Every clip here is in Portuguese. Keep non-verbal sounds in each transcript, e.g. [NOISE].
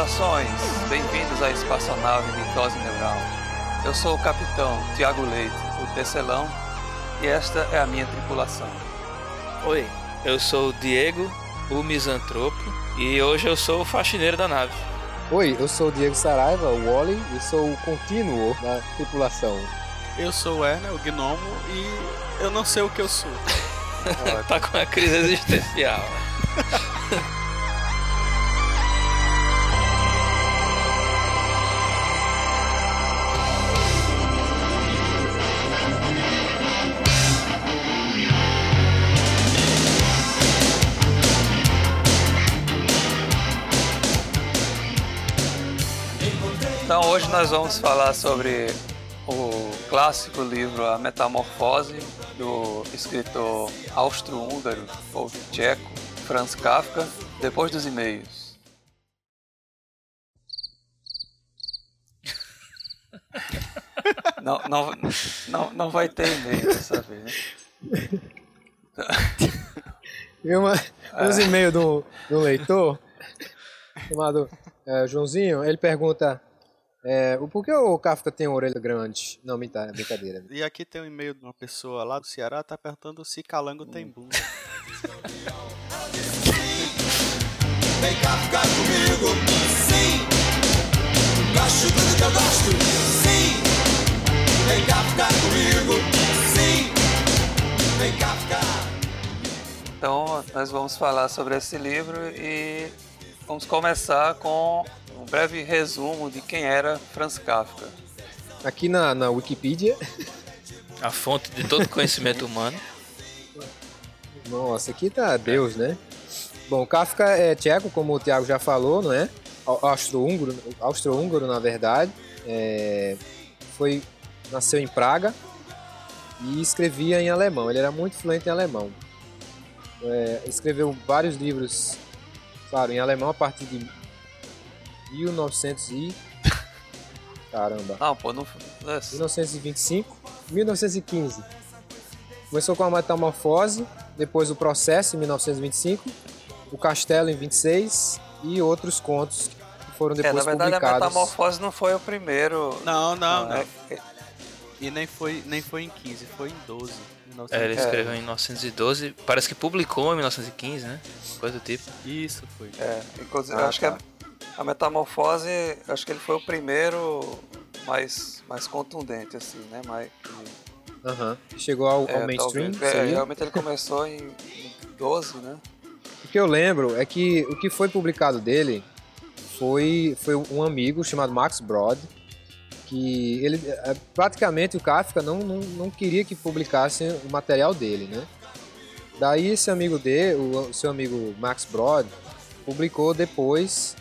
Saudações, bem-vindos à espaçonave Mitose Neural. Eu sou o capitão Tiago Leite, o tecelão, e esta é a minha tripulação. Oi, eu sou o Diego, o misantropo, e hoje eu sou o faxineiro da nave. Oi, eu sou o Diego Saraiva, o Wally, e sou o contínuo da tripulação. Eu sou o Erner, o gnomo, e eu não sei o que eu sou. [LAUGHS] tá com uma crise existencial. [LAUGHS] nós vamos falar sobre o clássico livro A Metamorfose do escritor austro-húngaro ou tcheco Franz Kafka, depois dos e-mails. Não, não, não, não vai ter e-mail dessa vez. Né? E uma, uns e-mails do, do leitor chamado é, Joãozinho, ele pergunta é, o porquê o Kafka tem uma orelha grande? Não, mentira, brincadeira. E aqui tem um e-mail de uma pessoa lá do Ceará, tá perguntando se calango tem bunda. Vem cá ficar comigo, sim. Tudo que eu gosto, sim. Vem cá ficar comigo, sim. Vem cá ficar. Então nós vamos falar sobre esse livro e vamos começar com um breve resumo de quem era Franz Kafka. Aqui na, na Wikipedia, A fonte de todo conhecimento humano. nossa, aqui tá Deus, né? Bom, Kafka é tcheco, como o Thiago já falou, não é? Au- Austro-húngaro, austro-húngaro na verdade. É, foi, nasceu em Praga e escrevia em alemão. Ele era muito fluente em alemão. É, escreveu vários livros, claro, em alemão a partir de 1900 e... [LAUGHS] Caramba. Não, pô, não. é, 1925, 1915. Começou com a Metamorfose, depois o Processo em 1925, o Castelo em 26 e outros contos que foram É, na depois verdade a publicados. Metamorfose não foi o primeiro. Não, não, não. é- E nem foi, nem foi em 15, foi em 12. É, ele 1915. escreveu em 1912, parece que publicou em 1915, né? Coisa do tipo. Isso foi. É, inclusive, Ah, eu acho tá. que a, Metamorfose, acho que ele foi o primeiro mais, mais contundente, assim, né? Mais. Chegou ao, ao é, mainstream, talvez- é, realmente ele começou em, em 12, né? O que eu lembro é que o que foi publicado dele foi, foi um amigo chamado Max Brod, que ele é, praticamente o Kafka não, não, não queria que publicassem o material dele, né? Daí esse amigo dele, o, o seu amigo Max Brod, publicou depois.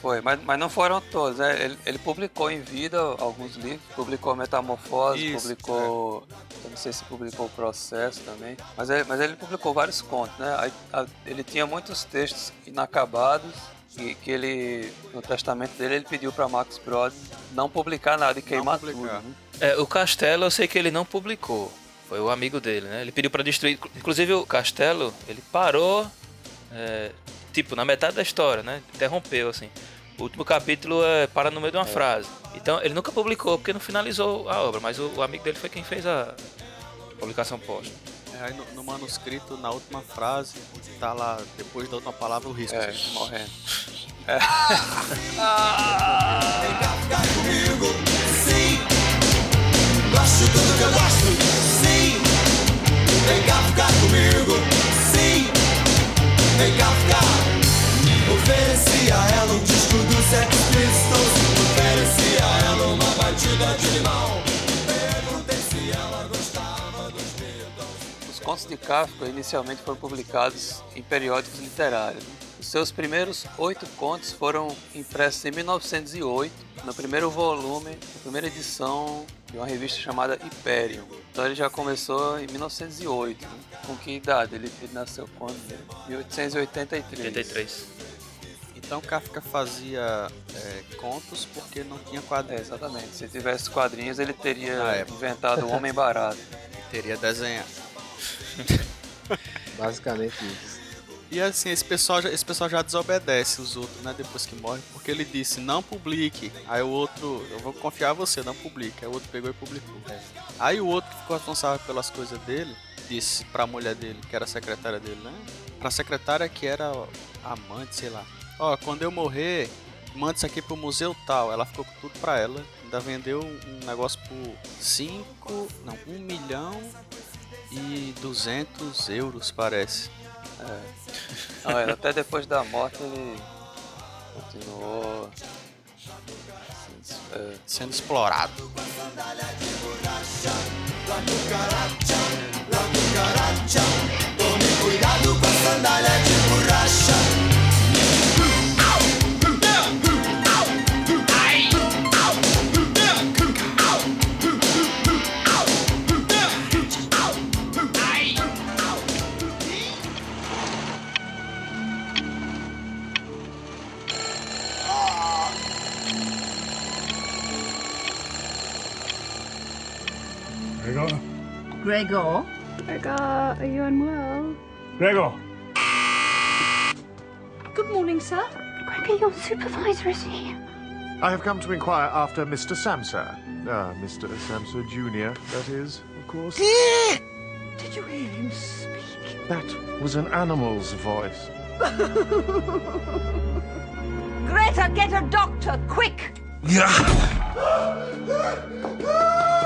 Foi, mas, mas não foram todos, né? Ele, ele publicou em vida alguns livros, publicou Metamorfose, Isso, publicou. Eu não sei se publicou o Processo também, mas ele, mas ele publicou vários contos, né? Aí, a- ele tinha muitos textos inacabados. Que, que ele, no testamento dele, ele pediu para Max Brod não publicar nada e queimar tudo. né? É, o Castelo eu sei que ele não publicou. Foi o amigo dele, né? Ele pediu pra destruir. Inclusive o Castelo, ele parou, é, tipo, na metade da história, né? Interrompeu, assim. O último capítulo é, para no meio de uma frase. Então ele nunca publicou porque não finalizou a obra, mas o, o amigo dele foi quem fez a publicação póstuma. É, aí no, no manuscrito, na última frase, tá lá, depois da última palavra, o risco. É, morrendo. [LAUGHS] Vem cá ficar comigo, sim. Gosto de tudo que eu gosto, sim. Vem cá ficar comigo, sim. Vem cá ficar. Ofereci a ela um disco do Sex Pistols. Ofereci a ela uma batida de limão. Perguntei se ela gostava dos Beatles. Os contos de Kafka inicialmente foram publicados em periódicos literários. Os seus primeiros oito contos foram impressos em 1908, no primeiro volume, na primeira edição de uma revista chamada Hyperion. Então ele já começou em 1908. né? Com que idade? Ele, ele nasceu quando? 1883. 83. Então Kafka fazia é, contos porque não tinha É, quadrinhos. exatamente. Se tivesse quadrinhos, ele teria é. inventado o Homem Barato. [LAUGHS] Teria desenhado. [LAUGHS] Basicamente isso. E assim, esse pessoal, já, esse pessoal já desobedece os outros, né? Depois que morre, porque ele disse, não publique. Aí o outro, eu vou confiar em você, não publique. Aí o outro pegou e publicou. Aí o outro que ficou responsável pelas coisas dele, disse pra mulher dele, que era a secretária dele, né? Pra secretária que era amante, sei lá. Ó, quando eu morrer, manda isso aqui pro museu tal. Ela ficou com tudo pra ela. Ainda vendeu um negócio por 5, não, 1 um milhão e 200 euros, parece. [LAUGHS] Não, ele, até depois da morte ele continuou. é, Sendo explorado. Cuidado com a sandália de borracha. Gregor? Gregor, are you unwell? Gregor! Good morning, sir. Gregor, your supervisor is here. I have come to inquire after Mr. Samsa. Ah, Mr. Samsa Jr., that is, of course. Did you hear him speak? That was an animal's voice. [LAUGHS] Greta, get a doctor, quick! [LAUGHS]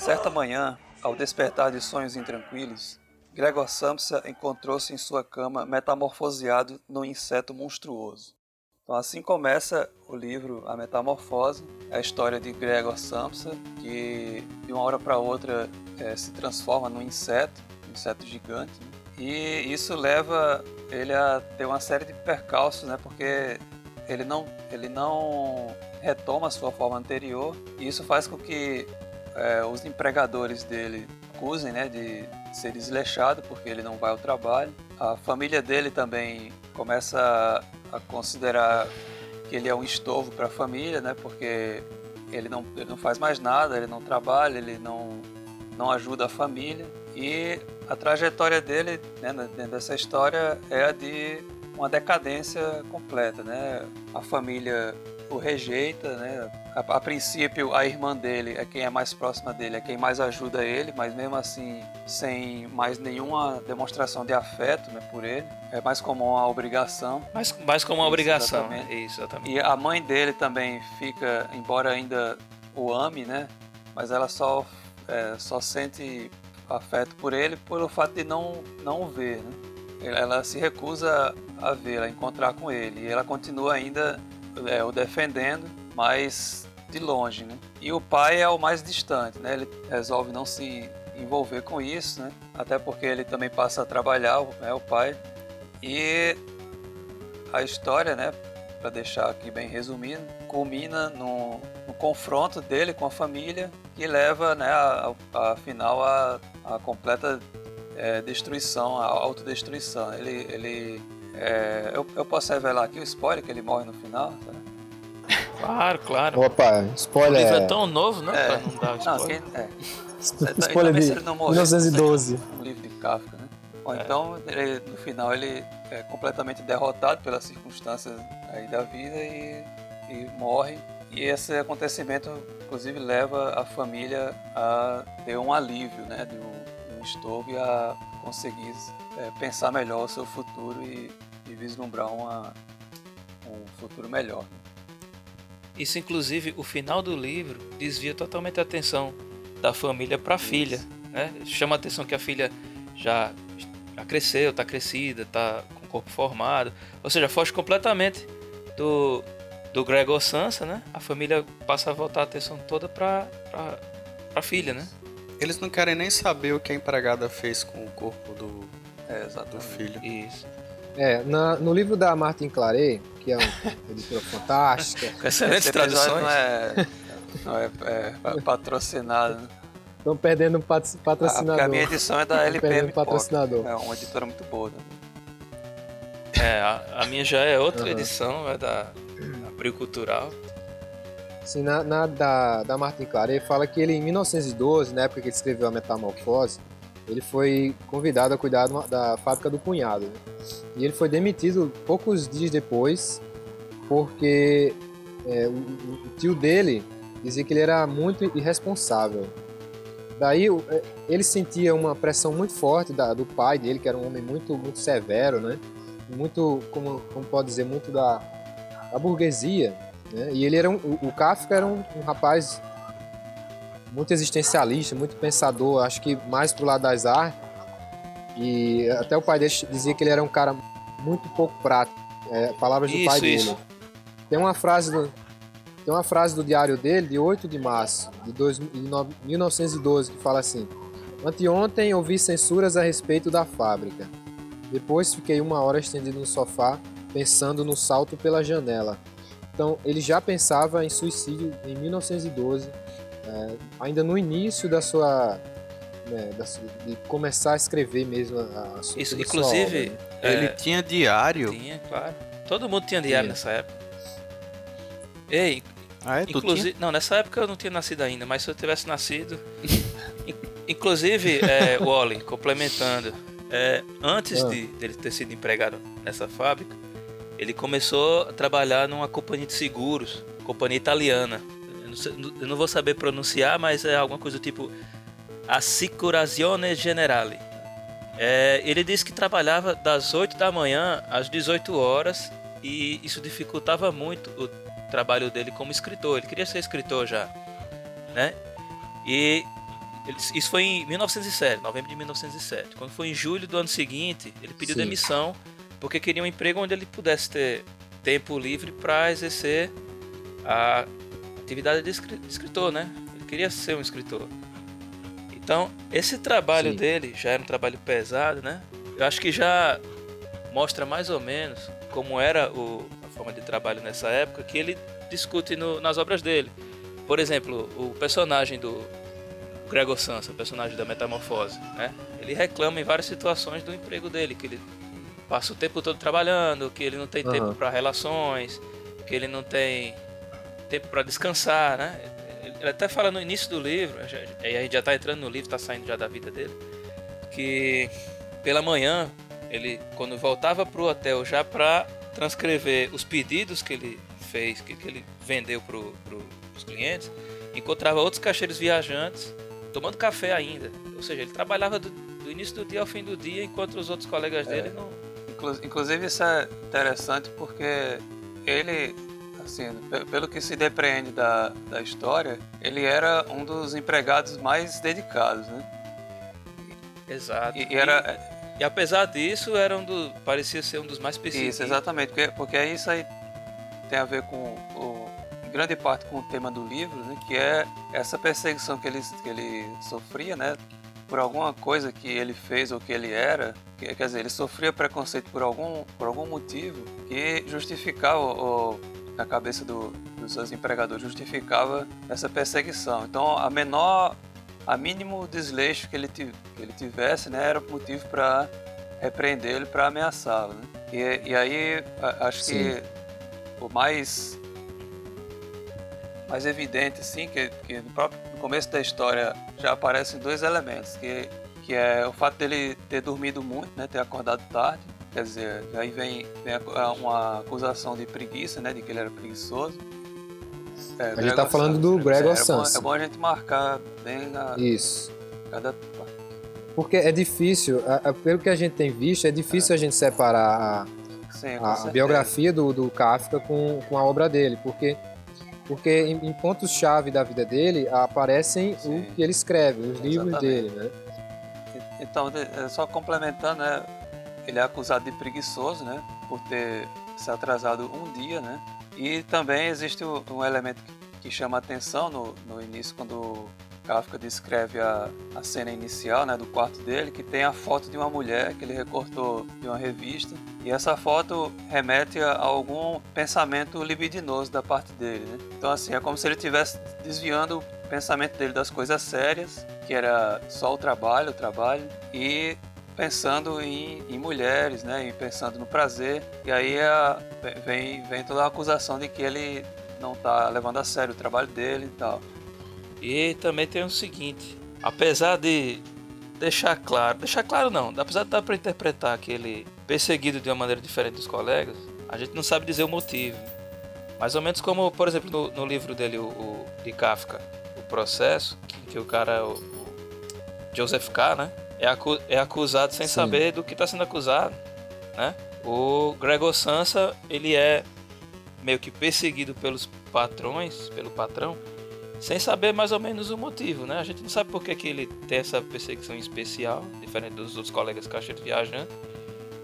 Certa manhã, ao despertar de sonhos intranquilos, Gregor Samsa encontrou-se em sua cama metamorfoseado num inseto monstruoso. Então assim começa o livro A Metamorfose, a história de Gregor Samsa, que de uma hora para outra eh, se transforma num inseto, um inseto gigante, né? e isso leva ele a ter uma série de percalços, né? porque ele não, ele não retoma a sua forma anterior, e isso faz com que é, os empregadores dele acusem né, de ser desleixado porque ele não vai ao trabalho. A família dele também começa a, considerar que ele é um estorvo para a família, né, porque ele não, ele não faz mais nada, ele não trabalha, ele não, não ajuda a família. E a trajetória dele né, dentro dessa história é a de uma decadência completa. Né? A família o rejeita, né? A, a, princípio, a irmã dele é quem é mais próxima dele, é quem mais ajuda ele, mas mesmo assim, sem mais nenhuma demonstração de afeto né, por ele. É mais como uma obrigação. Mais, mais como uma Isso, obrigação. exatamente. né? Exatamente. E a mãe dele também fica, embora ainda o ame, né? Mas ela só, é, só sente afeto por ele pelo fato de não, não o ver, né? Ela se recusa a vê-lo, a encontrar com ele. E ela continua ainda é, o defendendo, mas de longe, né? E o pai é o mais distante, né? Ele resolve não se envolver com isso, né? Até porque ele também passa a trabalhar, né? O pai. E a história, né? Para deixar aqui bem resumido, culmina no, no, confronto dele com a família que leva, né? A, a, afinal a, a completa é, destruição, a autodestruição. Ele, ele é, eu, eu, posso revelar aqui o spoiler que ele morre no final? Tá? Claro, claro. Opa, O spoiler. livro é tão novo, né? É. Pra não dar [LAUGHS] Não, spoiler. quem, é. [LAUGHS] Spoiler Talvez de se ele não morresse, 1912. no livro de Kafka, né? Ou É. então, ele- no final, ele é completamente derrotado pelas circunstâncias aí da vida e, e morre. E esse acontecimento, inclusive, leva a família a ter um alívio, né? De um, de um estorvo e a conseguir é, pensar melhor o seu futuro e, e vislumbrar uma, um futuro melhor. Isso, inclusive, o final do livro desvia totalmente a atenção da família para a filha. Né? Chama a atenção que a filha já, já cresceu, está crescida, está com o corpo formado. Ou seja, foge completamente do, do Gregor Sansa, né? A família passa a voltar a atenção toda para a filha, né? Eles não querem nem saber o que a empregada fez com o corpo do, É, do filho. Isso. É, na- no livro da Martin Claret, que é [LAUGHS] uma editora fantástica, Com excelentes traduções. não é, [LAUGHS] não é, é pa- patrocinado, estão perdendo um pat- Ah, porque patrocinador. a minha edição é da LPM perdendo patrocinador. É uma editora muito boa. Né? É, a, a minha já é outra Aham. edição, é da [CLEARS THROAT] Abril Cultural. Assim, na, na da, da Martin Claret fala que ele, em 1912, na época que ele escreveu A Metamorfose, ele foi convidado a cuidar da fábrica do cunhado. né? E ele foi demitido poucos dias depois, porque é, o, o- tio dele dizia que ele era muito irresponsável. Daí é, ele sentia uma pressão muito forte da- do pai dele, que era um homem muito, muito severo, né? Muito, como, como pode dizer, muito da, da burguesia. Né? E ele era um, o, Kafka era um, um rapaz muito existencialista, muito pensador, acho que mais pro lado das artes. E até o pai dele dizia que ele era um cara muito pouco prático. É, palavras do Isso, pai isso. dele. Tem uma frase do tem uma frase do diário dele de 8 de março de, dois, de no- 1912 que fala assim: Anteontem ouvi censuras a respeito da fábrica. Depois fiquei uma hora estendido no sofá pensando no salto pela janela. Então ele já pensava em suicídio em 1912, é, ainda no início da sua, né, da sua- de começar a escrever mesmo a, a sua, Isso, a sua inclusive, obra, né? Ele é, tinha diário. tinha, claro. Todo mundo tinha diário Tinha. nessa época. Ei, Ah, é? Inclusive, não, nessa época eu não tinha nascido ainda, mas se eu tivesse nascido, [LAUGHS] In- inclusive, é, Wally, complementando, é, antes Ah. de dele ter sido empregado nessa fábrica, ele começou a trabalhar numa companhia de seguros, companhia italiana. Eu não, sei- eu não vou saber pronunciar, mas é alguma coisa do tipo Assicurazione Generale. É, ele disse que trabalhava das 8 da manhã às 18 horas e isso dificultava muito o trabalho dele como escritor. Ele queria ser escritor já, né? E isso foi em 1907, novembro de 1907. Quando foi em julho do ano seguinte, ele pediu Sim. demissão porque queria um emprego onde ele pudesse ter tempo livre para exercer a atividade de escri- de escritor, né? Ele queria ser um escritor. Então, esse trabalho Sim. dele já era um trabalho pesado, né? Eu acho que já mostra mais ou menos como era o, a forma de trabalho nessa época que ele discute no- nas obras dele. Por exemplo, o personagem do Gregor Samsa, o personagem da Metamorfose, né? Ele reclama em várias situações do emprego dele, que ele passa o tempo todo trabalhando, que ele não tem Aham. tempo para relações, que ele não tem tempo para descansar, né? Ele até fala no início do livro, aí a gente já tá entrando no livro, tá saindo já da vida dele, que pela manhã ele quando voltava pro hotel já para transcrever os pedidos que ele fez, que, que ele vendeu pro, pro, pros clientes, encontrava outros caixeiros viajantes tomando café ainda. Ou seja, ele trabalhava do, do início do dia ao fim do dia, enquanto os outros colegas dele não. Inclu- Inclusive isso é interessante porque ele, assim, pe- pelo que se depreende da, da história, ele era um dos empregados mais dedicados, né? Exato. E, e era E apesar disso, era um do, parecia ser um dos mais perseguidos. isso, exatamente, porque, porque isso aí tem a ver com o, em grande parte com o tema do livro, né? Que é essa perseguição que ele, que ele sofria, né? Por alguma coisa que ele fez ou que ele era, que- quer dizer, ele sofria preconceito por algum, por algum motivo que justificava, ou, na cabeça do- dos seus empregadores, justificava essa perseguição. Então, a menor, a mínimo desleixo que ele, que ele tivesse, né, era motivo para repreendê-lo, para ameaçá-lo. Né? E, e aí, a- acho Sim. que o mais mais evidente assim que, que no próprio no começo da história já aparecem dois elementos que que é o fato dele ter dormido muito né ter acordado tarde quer dizer aí vem, vem a- uma acusação de preguiça né de que ele era preguiçoso É, A gente Gregor tá falando do? Gregor é, bom, Samsa. é bom a gente marcar bem a, Isso. cada Porque é difícil, a- a- pelo que a gente tem visto, é difícil a gente separar sim, a, a certeza. biografia do, do Kafka com, com a obra dele, porque, porque em, em pontos-chave da vida dele aparecem Sim. o que ele escreve, os livros dele, né? Então, é, só complementando, né? Ele é acusado de preguiçoso, né? Por ter se atrasado um dia, né? E também existe um elemento que- que chama atenção no, no início, quando Kafka descreve a, a cena inicial, né? Do quarto dele, que tem a foto de uma mulher que ele recortou de uma revista. E essa foto remete a algum pensamento libidinoso da parte dele, né? Então, assim, é como se ele estivesse desviando o pensamento dele das coisas sérias, que era só o trabalho, o trabalho, e pensando em, em mulheres, né? E pensando no prazer. E aí a- vem, vem toda a acusação de que ele não tá levando a sério o trabalho dele e tal. E também tem o seguinte, apesar de deixar claro. Deixar claro não, apesar de dar pra interpretar que ele perseguido de uma maneira diferente dos colegas, a gente não sabe dizer o motivo. Mais ou menos como, por exemplo, no, no livro dele, o, o- de Kafka, O Processo, que, que o cara, o, o Joseph K., né? É, acu- é acusado sem Sim. saber do que está sendo acusado, né? O Gregor Samsa, ele é meio que perseguido pelos patrões, pelo patrão, sem saber mais ou menos o motivo, né? A gente não sabe por que, que ele tem essa perseguição especial, diferente dos outros colegas ele viajando,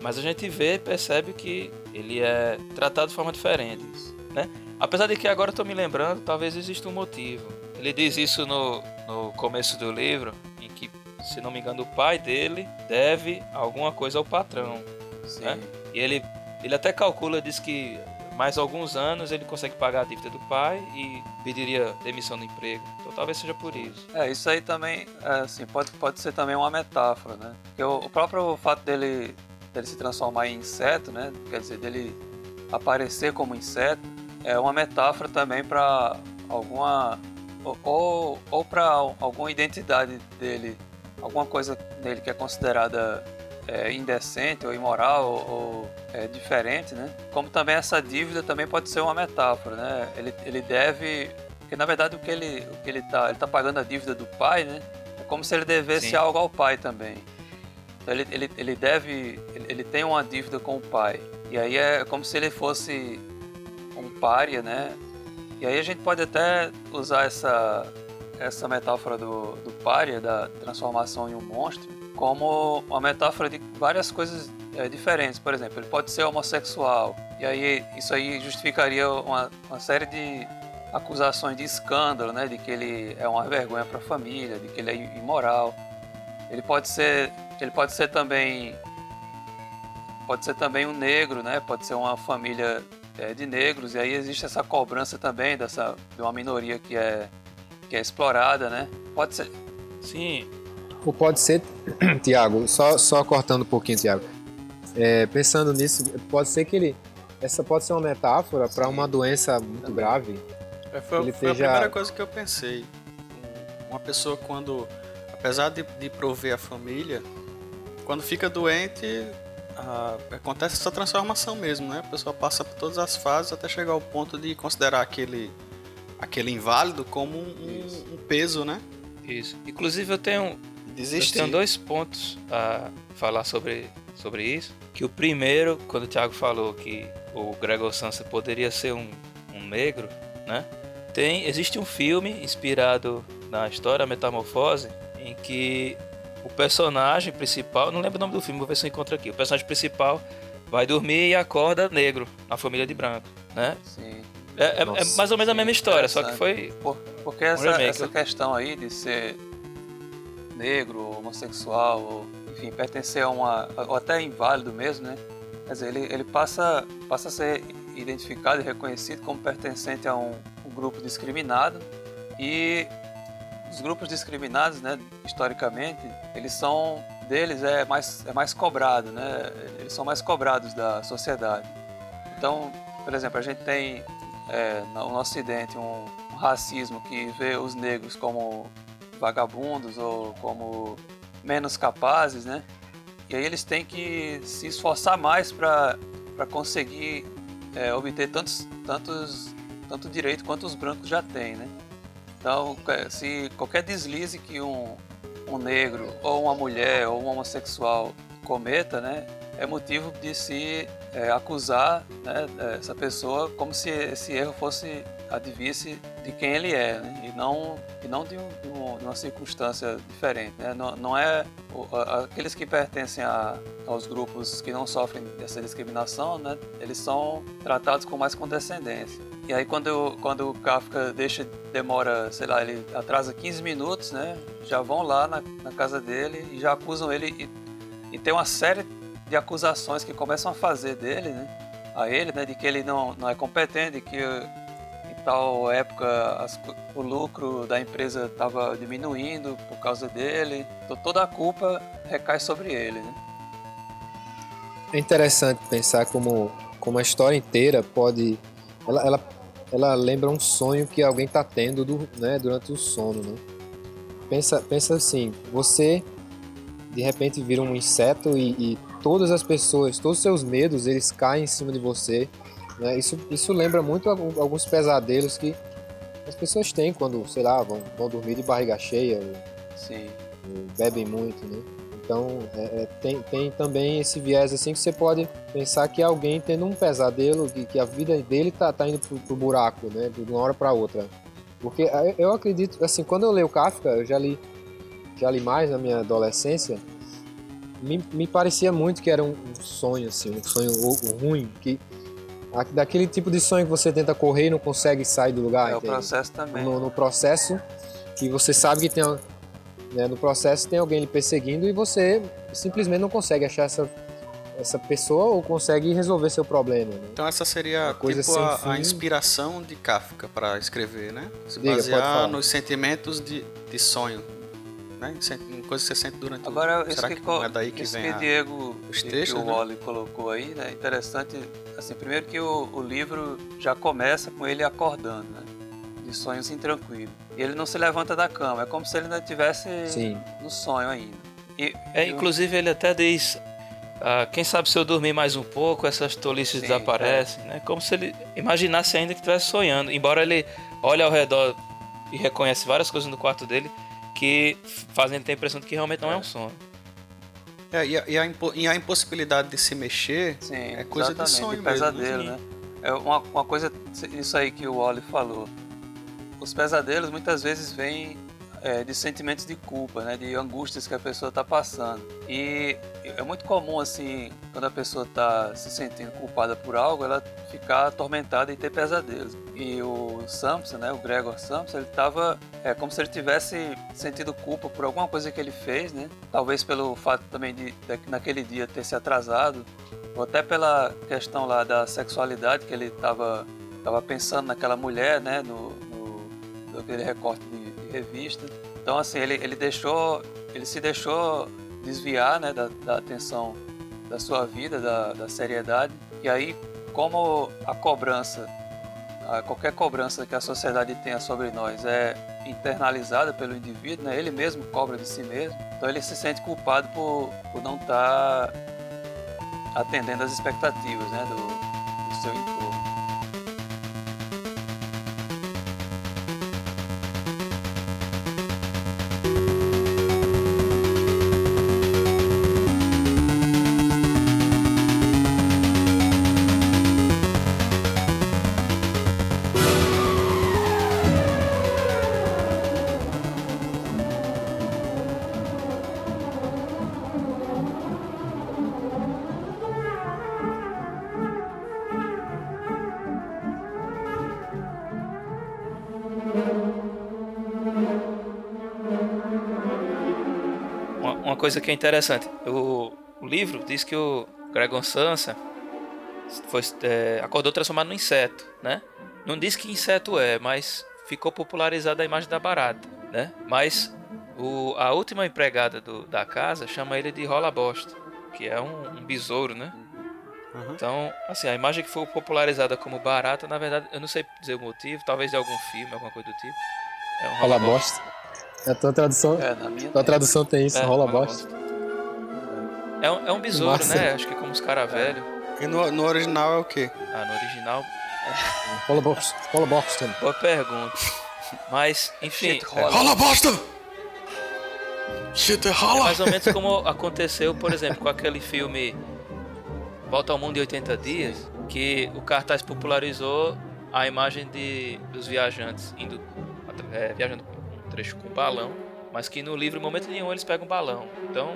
mas a gente vê e percebe que ele é tratado de forma diferente, né? Apesar de que agora eu tô me lembrando, talvez exista um motivo. Ele diz isso no, no começo do livro, em que, se não me engano, o pai dele deve alguma coisa ao patrão. Sim. né? E ele, ele até calcula, diz que mais alguns anos ele consegue pagar a dívida do pai e pediria demissão do emprego. Então talvez seja por isso. É, isso aí também, é, assim, pode, pode ser também uma metáfora, né? Porque o, o próprio fato dele, dele se transformar em inseto, né? Quer dizer, dele aparecer como inseto, é uma metáfora também para alguma ou, ou, para alguma identidade dele, alguma coisa dele que é considerada é, indecente ou imoral ou, é, diferente, né? Como também essa dívida também pode ser uma metáfora, né? Ele, ele deve, porque na verdade o que ele o que ele tá ele tá pagando a dívida do pai, né? É como se ele devesse Sim. algo ao pai também. Então ele, ele, ele deve ele, ele tem uma dívida com o pai e aí é como se ele fosse um pária, né? E aí a gente pode até usar essa, essa metáfora do, do pária, da transformação em um monstro, como uma metáfora de várias coisas é, diferentes. Por exemplo, ele pode ser homossexual, e aí isso aí justificaria uma, uma série de acusações de escândalo, né? De que ele é uma vergonha para a família, de que ele é imoral. Ele pode ser, ele pode ser também pode ser também um negro, né? Pode ser uma família é, de negros e aí existe essa cobrança também dessa de uma minoria que é que é explorada, né? Pode ser. Sim, Ou pode ser, [CLEARS THROAT] Tiago, só, só cortando um pouquinho, Tiago. É, pensando nisso, pode ser que ele. Essa pode ser uma metáfora para uma doença muito grave. É, foi, Ele foi a esteja- primeira coisa que eu pensei. Um- Uma pessoa quando, apesar de, de prover a família, quando fica doente, a- acontece essa transformação mesmo, né? A pessoa passa por todas as fases até chegar ao ponto de considerar aquele, aquele inválido como um, um- um peso, né? isso. Inclusive eu tenho, eu Desistir. tenho dois pontos a falar sobre, sobre isso. Que o primeiro, quando o Thiago falou que o Gregor Samsa poderia ser um, um negro, né? Tem, existe um filme inspirado na história A Metamorfose, em que o personagem principal, não lembro o nome do filme, vou ver se eu encontro aqui. O personagem principal vai dormir e acorda negro, na família de branco, né? Sim. É, é- é Nossa, mais ou menos a mesma história, só que foi Por- porque essa, essa questão aí de ser negro, homossexual, ou, enfim, pertencer a uma. ou até inválido mesmo, né? Quer dizer, ele, ele passa, passa a ser identificado e reconhecido como pertencente a um, um grupo discriminado e os grupos discriminados, né, historicamente, eles são deles é mais é mais cobrado, né? Eles são mais cobrados da sociedade. Então, por exemplo, a gente tem é, no Ocidente um, um racismo que vê os negros como vagabundos ou como menos capazes, né? E aí eles têm que se esforçar mais para conseguir é, obter tantos, tantos, tanto direito quanto os brancos já têm, né? Então, é, se qualquer deslize que um, um negro ou uma mulher ou um homossexual cometa, né, é motivo de se é, acusar né, essa pessoa como se esse erro fosse advisse de quem ele é, né, e não e não de, um- de um- de uma circunstância diferente, né? Não, não é aqueles que pertencem a, aos grupos que não sofrem dessa discriminação, né? Eles são tratados com mais condescendência. E aí quando, quando o Kafka deixa, demora, sei lá, ele atrasa 15 minutos, né? Já vão lá na, na casa dele e já acusam ele e, e tem uma série de acusações que começam a fazer dele, né? A ele, né? De que ele não, não é competente, que tal época as o lucro da empresa estava diminuindo por causa dele. Então toda a culpa recai sobre ele, né? É interessante pensar como, como a história inteira pode. Ela, ela, ela lembra um sonho que alguém está tendo do, né, durante o sono. Né? Pensa, pensa assim: você de repente vira um inseto e, e todas as pessoas, todos os seus medos, eles caem em cima de você. Né? Isso, isso lembra muito alguns pesadelos que as pessoas têm quando, sei lá, vão, vão dormir de barriga cheia, ou, Sim. bebem muito, né? Então, é- é, tem, tem também esse viés assim que você pode pensar que alguém tendo um pesadelo, que, que a vida dele tá, tá indo pro, pro buraco, né? De uma hora para outra. Porque eu acredito, assim, quando eu leio Kafka, eu já li, já li mais na minha adolescência, me, me parecia muito que era um, um sonho, assim, um sonho ru- ruim, que daquele tipo de sonho que você tenta correr e não consegue sair do lugar, é o entende? processo também. no, no processo que você sabe que tem né, no processo tem alguém lhe perseguindo e você simplesmente não consegue achar essa essa pessoa ou consegue resolver seu problema né? Então essa seria coisa tipo a, a inspiração de Kafka para escrever, né? Se Diga, basear nos sentimentos de, de sonho, né? Coisas que você sente durante Agora, o Será que, que, é daí que isso vem que a... Diego os textos, que o né? Wally colocou aí, né? Interessante, assim, primeiro que o, o livro já começa com ele acordando, né? De sonhos intranquilos. E ele não se levanta da cama, é como se ele ainda estivesse no sonho ainda. E, É, e inclusive ele até diz, ah, quem sabe se eu dormir mais um pouco, essas tolices Sim, desaparecem, né? Como se ele imaginasse ainda que estivesse sonhando, embora ele olhe ao redor e reconhece várias coisas no quarto dele que fazem ter a impressão de que realmente não é um sonho. É, e, a, e a impo- e a impossibilidade de se mexer Sim, é coisa de sonho de mesmo, pesadelo, né? né? É uma, uma coisa, isso aí que o Wally falou. Os pesadelos muitas vezes vêm é, de sentimentos de culpa, né? De angústias que a pessoa está passando. E é muito comum, assim, quando a pessoa está se sentindo culpada por algo, ela ficar atormentada e ter pesadelos. E o Sampson, né? O Gregor Sampson, ele estava é como se ele tivesse sentido culpa por alguma coisa que ele fez, né? Talvez pelo fato também de, de naquele dia ter se atrasado ou até pela questão lá da sexualidade que ele estava tava pensando naquela mulher, né, no, no naquele recorte de Então assim ele, ele deixou, ele se deixou desviar, né, da, da atenção da sua vida, da, da seriedade. E aí, como a cobrança, a, qualquer cobrança que a sociedade tenha sobre nós é internalizada pelo indivíduo, né, ele mesmo cobra de si mesmo. Então ele se sente culpado por, por não estar atendendo às expectativas né, do, do seu entorno. Uma, coisa que é interessante, o, o livro diz que o Gregor Sansa foi, é, acordou transformado num inseto, né? Não diz que inseto é, mas ficou popularizada a imagem da barata, né? Mas o, a última empregada do- da casa chama ele de rola bosta, que é um, um besouro, né? Uhum. Então, assim, a imagem que foi popularizada como barata, na verdade, eu não sei dizer o motivo, talvez de algum filme, alguma coisa do tipo. É um rola bosta a tua tradução É, na minha tua tradução tem isso É, rola bosta É um, é um besouro, Massa. né? Acho que como os caras velhos. E no, no original é o quê? Ah, no original, rola bosta rola bosta boa pergunta. Mas, enfim, Shit rola. Rola bosta! Shit, é rola! mais ou menos como [LAUGHS] aconteceu, por exemplo, com aquele filme Volta ao Mundo em 80 Dias, que o cartaz popularizou a imagem de, dos viajantes indo é, viajando trecho com balão, mas que no livro, em momento nenhum, eles pegam balão. Então,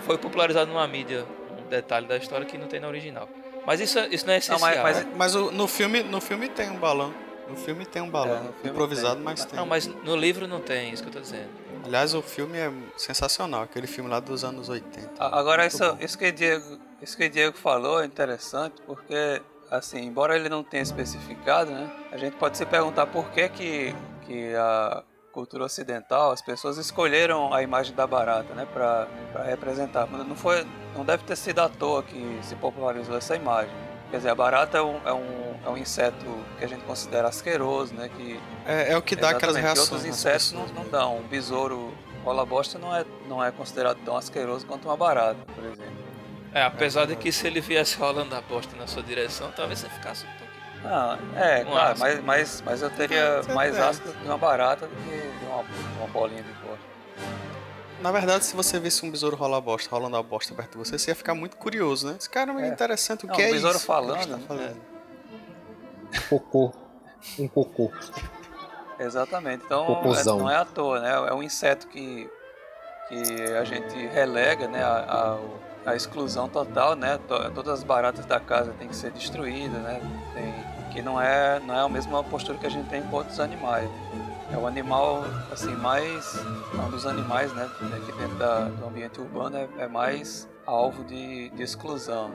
foi popularizado numa mídia um detalhe da história que não tem na original. Mas isso, isso não é Não, essencial. mas, mas Mas o- no, filme, no filme tem um balão. No filme tem um balão. É, Improvisado, tem. mas tem. Não, mas no livro não tem, isso que eu tô dizendo. Aliás, o filme é sensacional. Aquele filme lá dos anos 80. A- Agora, isso, bom. isso, que Diego, isso que Diego falou é interessante porque, assim, embora ele não tenha especificado, né, a gente pode se perguntar por que, que, que a cultura ocidental, as pessoas escolheram a imagem da barata né, para representar. Mas Não, foi, não deve ter sido à toa que se popularizou essa imagem. Quer dizer, a barata é um, é um, é um inseto que a gente considera asqueroso, né? Que É, é o que dá aquelas reações. outros insetos não, não dão. Um besouro rola bosta não é, não é considerado tão asqueroso quanto uma barata, por exemplo. É, apesar de que se ele viesse rolando a bosta na sua direção, talvez você ficasse um Ah, é, Um claro, asco. mas, mas, mas eu teria Você mais asco de uma barata do que de uma, uma bolinha de bosta. Na verdade, se você visse um besouro rolar bosta, rolando a bosta perto de você, você ia ficar muito curioso, né? Esse cara é É. interessante, o Não, que o é besouro isso? falando, que ele está né? fazendo? Cocô. Um cocô. Exatamente. Então Cocôzão. é- não é à toa, né? É um inseto que, que a gente relega, né? A, a, a exclusão total, né? To- Todas as baratas da casa têm que ser destruídas, né? Tem, que não é, não é a mesma postura que a gente tem com outros animais. É o animal, assim, mais... É um dos animais, né? Aqui dentro da- do ambiente urbano é, é mais alvo de, de exclusão.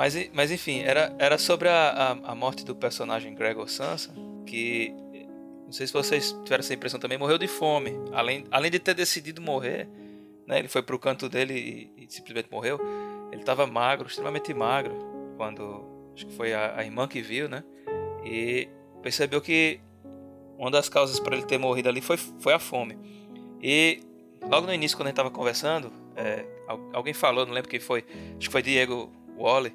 Mas, mas enfim, era, era sobre a, a, a morte do personagem Gregor Sansa, que não sei se vocês tiveram essa impressão também, morreu de fome. Além, além de ter decidido morrer, né, ele foi pro canto dele e, e simplesmente morreu. Ele estava magro, extremamente magro, quando acho que foi a, a irmã que viu, né? E percebeu que uma das causas para ele ter morrido ali foi, foi a fome. E logo no início, quando a gente estava conversando, é, al- alguém falou, não lembro quem foi, acho que foi Diego Wally,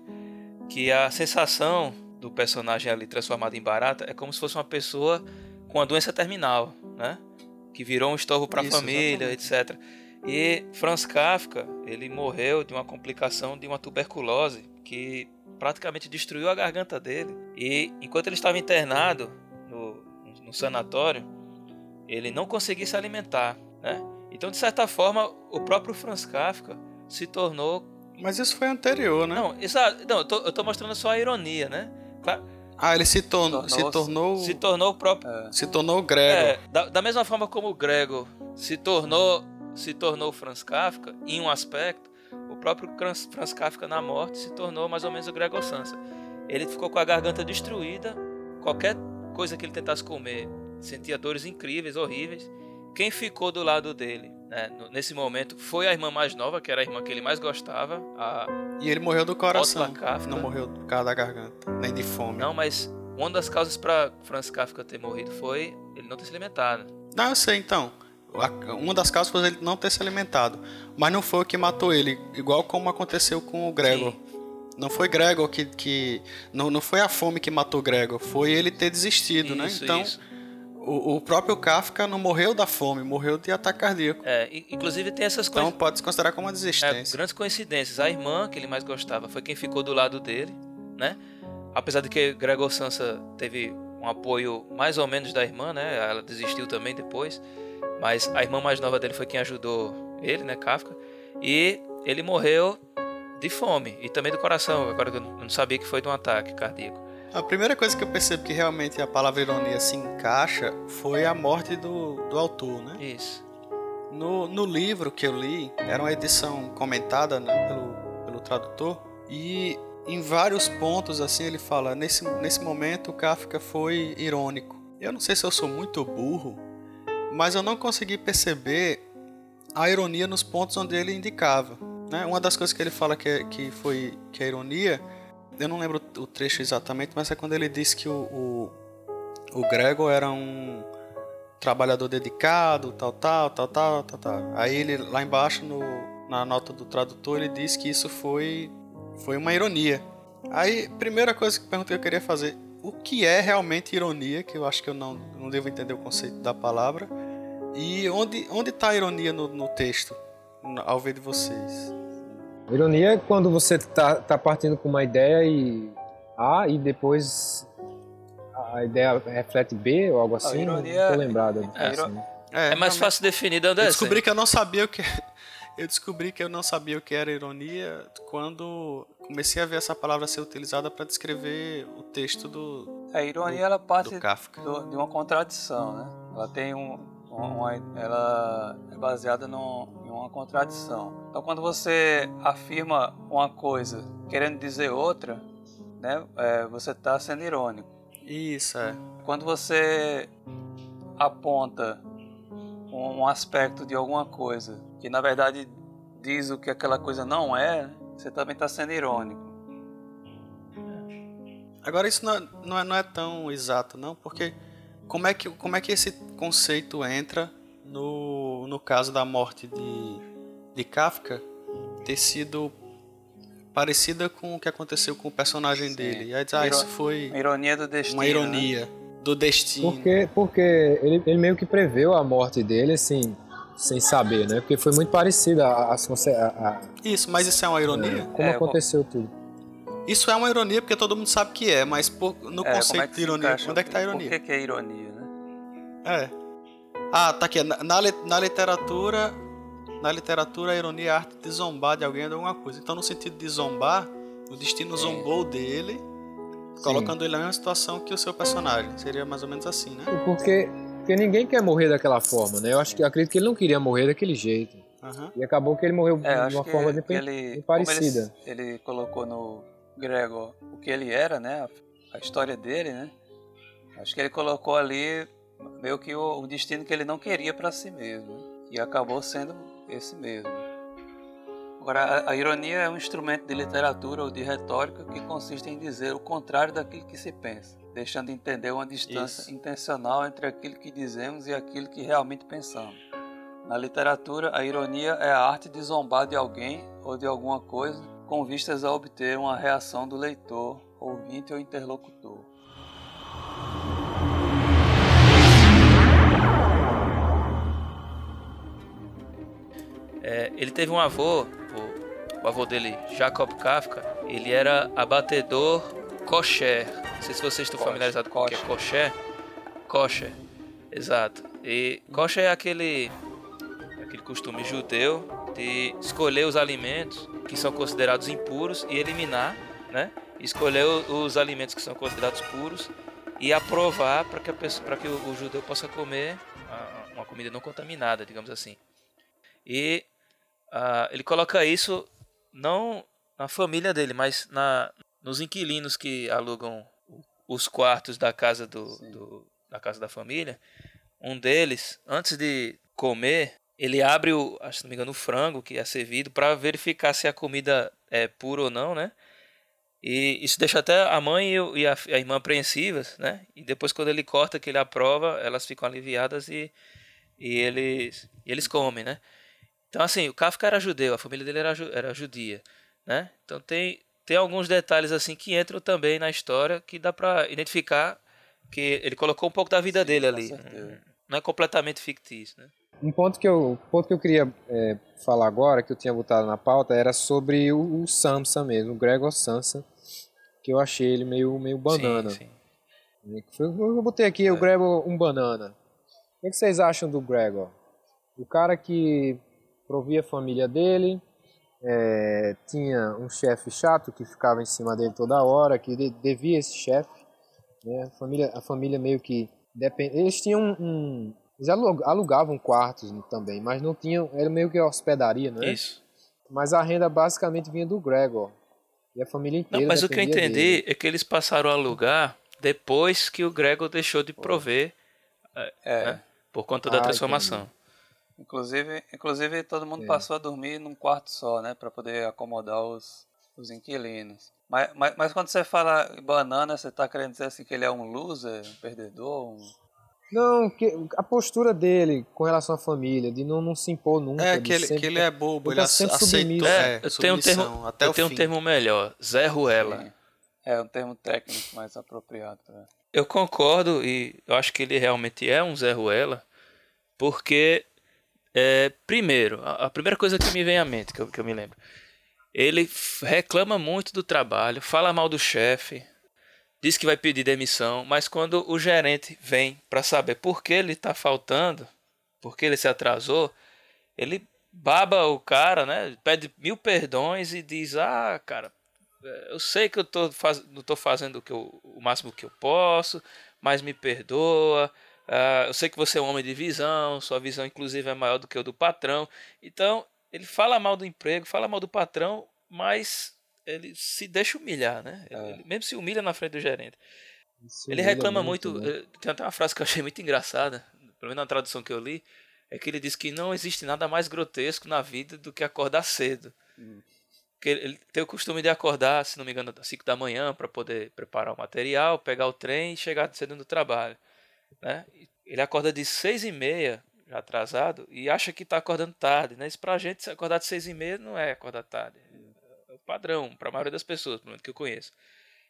que a sensação do personagem ali transformado em barata é como se fosse uma pessoa com uma doença terminal, né? Que virou um estorvo para a família, etc. E Franz Kafka, ele morreu de uma complicação de uma tuberculose que praticamente destruiu a garganta dele. E enquanto ele estava internado no, no sanatório, ele não conseguia se alimentar, né? Então, de certa forma, o próprio Franz Kafka se tornou Mas isso foi anterior, né? não, exato. Não, eu tô, eu tô mostrando só a ironia, né? Claro, Ah, ele se tornou, se tornou, se tornou o próprio. se tornou Gregor. É, da, da mesma forma como o Gregor se tornou se tornou Franz Kafka em um aspecto, o próprio Franz, Franz Kafka na morte se tornou mais ou menos o Gregor Sansa. Ele ficou com a garganta destruída, qualquer coisa que ele tentasse comer sentia dores incríveis, horríveis. Quem ficou do lado dele né, nesse momento foi a irmã mais nova, que era a irmã que ele mais gostava, a E ele morreu do coração. Não morreu por causa da garganta, nem de fome. Não, mas uma das causas para Franz Kafka ter morrido foi ele não ter se alimentado. Não, eu sei então. Uma das causas foi ele não ter se alimentado. Mas não foi o que matou ele, igual como aconteceu com o Gregor. Sim. Não foi Gregor que. que não, não foi a fome que matou Gregor, foi ele ter desistido, né? Isso, Então, isso. O, o próprio Kafka não morreu da fome, morreu de ataque cardíaco. É, inclusive tem essas Então coisas. pode se considerar como uma É, desistência. grandes coincidências. A irmã que ele mais gostava foi quem ficou do lado dele, né? Apesar de que Gregor Sansa teve um apoio mais ou menos da irmã, né? Ela desistiu também depois. Mas a irmã mais nova dele foi quem ajudou ele, né? Kafka. E ele morreu de fome e também do coração. Agora que eu não sabia que foi de um ataque cardíaco. A primeira coisa que eu percebo que realmente a palavra ironia se encaixa foi a morte do, do autor, né? Isso. No, no livro que eu li, era uma edição comentada né, pelo, pelo tradutor, e em vários pontos, assim, ele fala: nesse, nesse momento o Kafka foi irônico. Eu não sei se eu sou muito burro, mas eu não consegui perceber a ironia nos pontos onde ele indicava. Né? Uma das coisas que ele fala que, é- que foi que é ironia, eu não lembro o trecho exatamente, mas é quando ele diz que o, o, o Gregor era um trabalhador dedicado, tal, tal, tal, tal, tal, tal. Aí ele lá embaixo no, na nota do tradutor ele diz que isso foi foi uma ironia. Aí primeira coisa que eu queria fazer, o que é realmente ironia? Que eu acho que eu não, não devo entender o conceito da palavra. E onde onde está a ironia no, no texto, ao ver de vocês? Ironia é quando você tá, tá partindo com uma ideia e A e depois a, a ideia reflete B ou algo assim? ironia- não tô lembrado. a assim. iro- É, É mais fácil definir de onde Eu é. descobri que eu não sabia o que. [LAUGHS] Eu descobri que eu não sabia o que era ironia quando comecei a ver essa palavra ser utilizada para descrever o texto do, A ironia ela parte do Kafka. do- de uma contradição, né? Ela tem um, uma, ela é baseada num- em uma contradição. Então, quando você afirma uma coisa querendo dizer outra, né? é, você está sendo irônico. Isso, é. Quando você aponta um, um aspecto de alguma coisa que na verdade diz o que aquela coisa não é, você também está sendo irônico. Agora isso não é, não é, não é tão exato, não, porque como é que, como é que esse conceito entra no, no caso da morte de, de Kafka ter sido parecida com o que aconteceu com o personagem dele? E aí diz, ah, Iro- isso foi Uma ironia do destino. uma né? ironia do destino. Porque, porque ele, ele meio que preveu a morte dele, assim, sem saber, né? Porque foi muito parecida a, a, a- a- Isso, mas isso é uma ironia? como É, bom. aconteceu tudo. Isso é uma ironia porque todo mundo sabe que é, mas por- no É, como conceito é de ironia, encaixa? onde é que tá a Por ironia? que, que é ironia, né? É. Ah, tá aqui. Na, na, na literatura, na literatura, a ironia é a arte de zombar de alguém ou de alguma coisa. Então, no sentido de zombar, o destino zombou dele, colocando ele na mesma situação que o seu personagem. Seria mais ou menos assim, né? Porque, porque ninguém quer morrer daquela forma, né? Eu acho que eu acredito que ele não queria morrer daquele jeito. Aham. E acabou que ele morreu É, de uma forma ele, parecida. ele, ele colocou no Gregor o que ele era, né? A, história dele, né? Acho que ele colocou ali meio que o, o destino que ele não queria para si mesmo. né? E acabou sendo esse mesmo. Agora, a, a ironia é um instrumento de literatura ou de retórica que consiste em dizer o contrário daquilo que se pensa, deixando de entender uma distância Isso. intencional entre aquilo que dizemos e aquilo que realmente pensamos. Na literatura, a ironia é a arte de zombar de alguém ou de alguma coisa com vistas a obter uma reação do leitor, ouvinte ou interlocutor. É, ele teve um avô, o, o avô dele, Jacob Kafka, ele era abatedor kosher. Não sei se vocês estão familiarizados com o que é kosher. Kosher, exato. E kosher é aquele, aquele costume judeu de escolher os alimentos que são considerados impuros e eliminar, né? Escolher os alimentos que são considerados puros e aprovar para que, a pessoa- pra que o, o judeu possa comer uma comida não contaminada, digamos assim. E ah, ele coloca isso não na família dele, mas na, nos inquilinos que alugam os quartos da casa do, do- da casa da família. Um deles, antes de comer, ele abre o, acho que não me engano, o frango que é servido para verificar se a comida é pura ou não, né? E isso deixa até a mãe e, o- e a, a irmã apreensivas, né? E depois quando ele corta, que ele aprova, elas ficam aliviadas e, e eles, e eles comem, né? Então, assim, o Kafka era judeu, a família dele era, era judia, né? Então tem, tem alguns detalhes assim que entram também na história que dá pra identificar que ele colocou um pouco da vida dele com ali. certeza. Não é completamente fictício, né? Um ponto que eu, um ponto que eu queria é, falar agora, que eu tinha botado na pauta, era sobre o, o Samsa mesmo, o Gregor Samsa, que eu achei ele meio, meio banana. Sim, sim. Eu botei aqui o Gregor um banana. O que vocês acham do Gregor? O cara que provia a família dele, é, tinha um chefe chato que ficava em cima dele toda hora, que de- devia esse chefe. Né? A, família, a família meio que depende. Eles tinham um. um- eles alu- alugavam quartos também, mas não tinham. Era meio que hospedaria, né? Isso. Mas a renda basicamente vinha do Gregor. E a família inteira. Não, mas o que eu entendi dele. é que eles passaram a alugar depois que o Gregor deixou de prover É. né? por conta da Ah, transformação. Inclusive, inclusive todo mundo passou a dormir num quarto só, né? Pra poder acomodar os, os inquilinos. Mas, mas, mas quando você fala banana, você tá querendo dizer assim que ele é um loser, um perdedor? Um... Não, que, a postura dele com relação à família, de não, não se impor nunca. É, que ele, sempre- que ele é bobo, ele ele tá sempre aceitou. submisso. É, eu tenho um termo, até eu tenho um termo melhor, Zé Ruela. Sim. É um termo técnico mais apropriado. Né? Eu concordo e eu acho que ele realmente é um Zé Ruela, porque, é, primeiro, a, a primeira coisa que me vem à mente, que eu, que eu me lembro, ele reclama muito do trabalho, fala mal do chefe, diz que vai pedir demissão, mas quando o gerente vem para saber por que ele está faltando, por que ele se atrasou, ele baba o cara, né? Pede mil perdões e diz: Ah, cara, eu sei que eu tô faz... não estou fazendo o, que eu... o máximo que eu posso, mas me perdoa. Uh, eu sei que você é um homem de visão, sua visão inclusive é maior do que o do patrão. Então, ele fala mal do emprego, fala mal do patrão, mas ele se deixa humilhar, né? É. Ele mesmo se humilha na frente do gerente. Isso Ele reclama muito. né? eh, Tem até uma frase que eu achei muito engraçada, pelo menos na tradução que eu li, é que ele diz que não existe nada mais grotesco na vida do que acordar cedo. Que ele, ele tem o costume de acordar, se não me engano, às 5 da manhã para poder preparar o material, pegar o trem e chegar cedo no trabalho. Né? Ele acorda de 6 e meia, já atrasado, e acha que está acordando tarde. Né? Isso pra gente, se acordar de 6 e meia não é acordar tarde. É padrão, para a maioria das pessoas, pelo menos que eu conheço.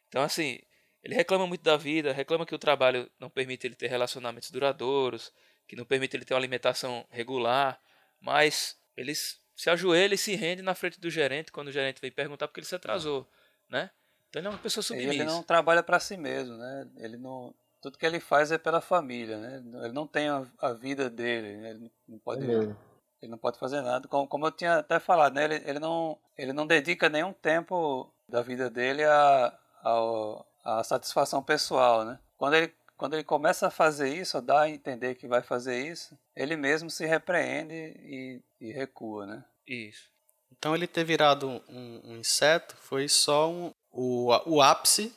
Então, assim, ele reclama muito da vida, reclama que o trabalho não permite ele ter relacionamentos duradouros, que não permite ele ter uma alimentação regular, mas ele se ajoelha e se rende na frente do gerente quando o gerente vem perguntar porque ele se atrasou, né? Então ele é uma pessoa submissa. ele não trabalha para si mesmo, né? Ele não, tudo que ele faz é pela família, né? Ele não tem a, a vida dele, né? ele não É pode, mesmo. ele não pode fazer nada. Como, como eu tinha até falado, né? Ele, ele não, ele não dedica nenhum tempo da vida dele a, ao- a, satisfação pessoal, né? Quando ele quando ele começa a fazer isso, a dar a entender que vai fazer isso, ele mesmo se repreende e, e recua, né? Isso. Então ele ter virado um, um inseto foi só um- o, o ápice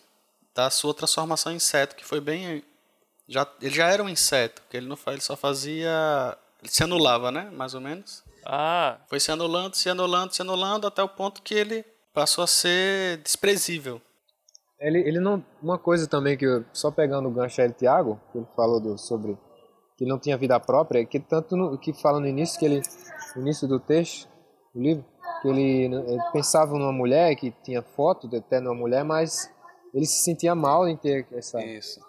da sua transformação em inseto, que foi bem. Já, ele já era um inseto, porque ele não ele só fazia. Ele se anulava, né? Mais ou menos. Ah, Foi se anulando, se anulando, se anulando, até o ponto que ele passou a ser desprezível. Ele, ele não. Uma coisa também que eu, só pegando o gancho aí do Thiago, que ele falou do, sobre que ele não tinha vida própria, é que tanto no, que fala no início que ele no início do texto, do livro, que ele, ele pensava numa mulher que tinha foto de até numa mulher, mas ele se sentia mal em ter essa Isso.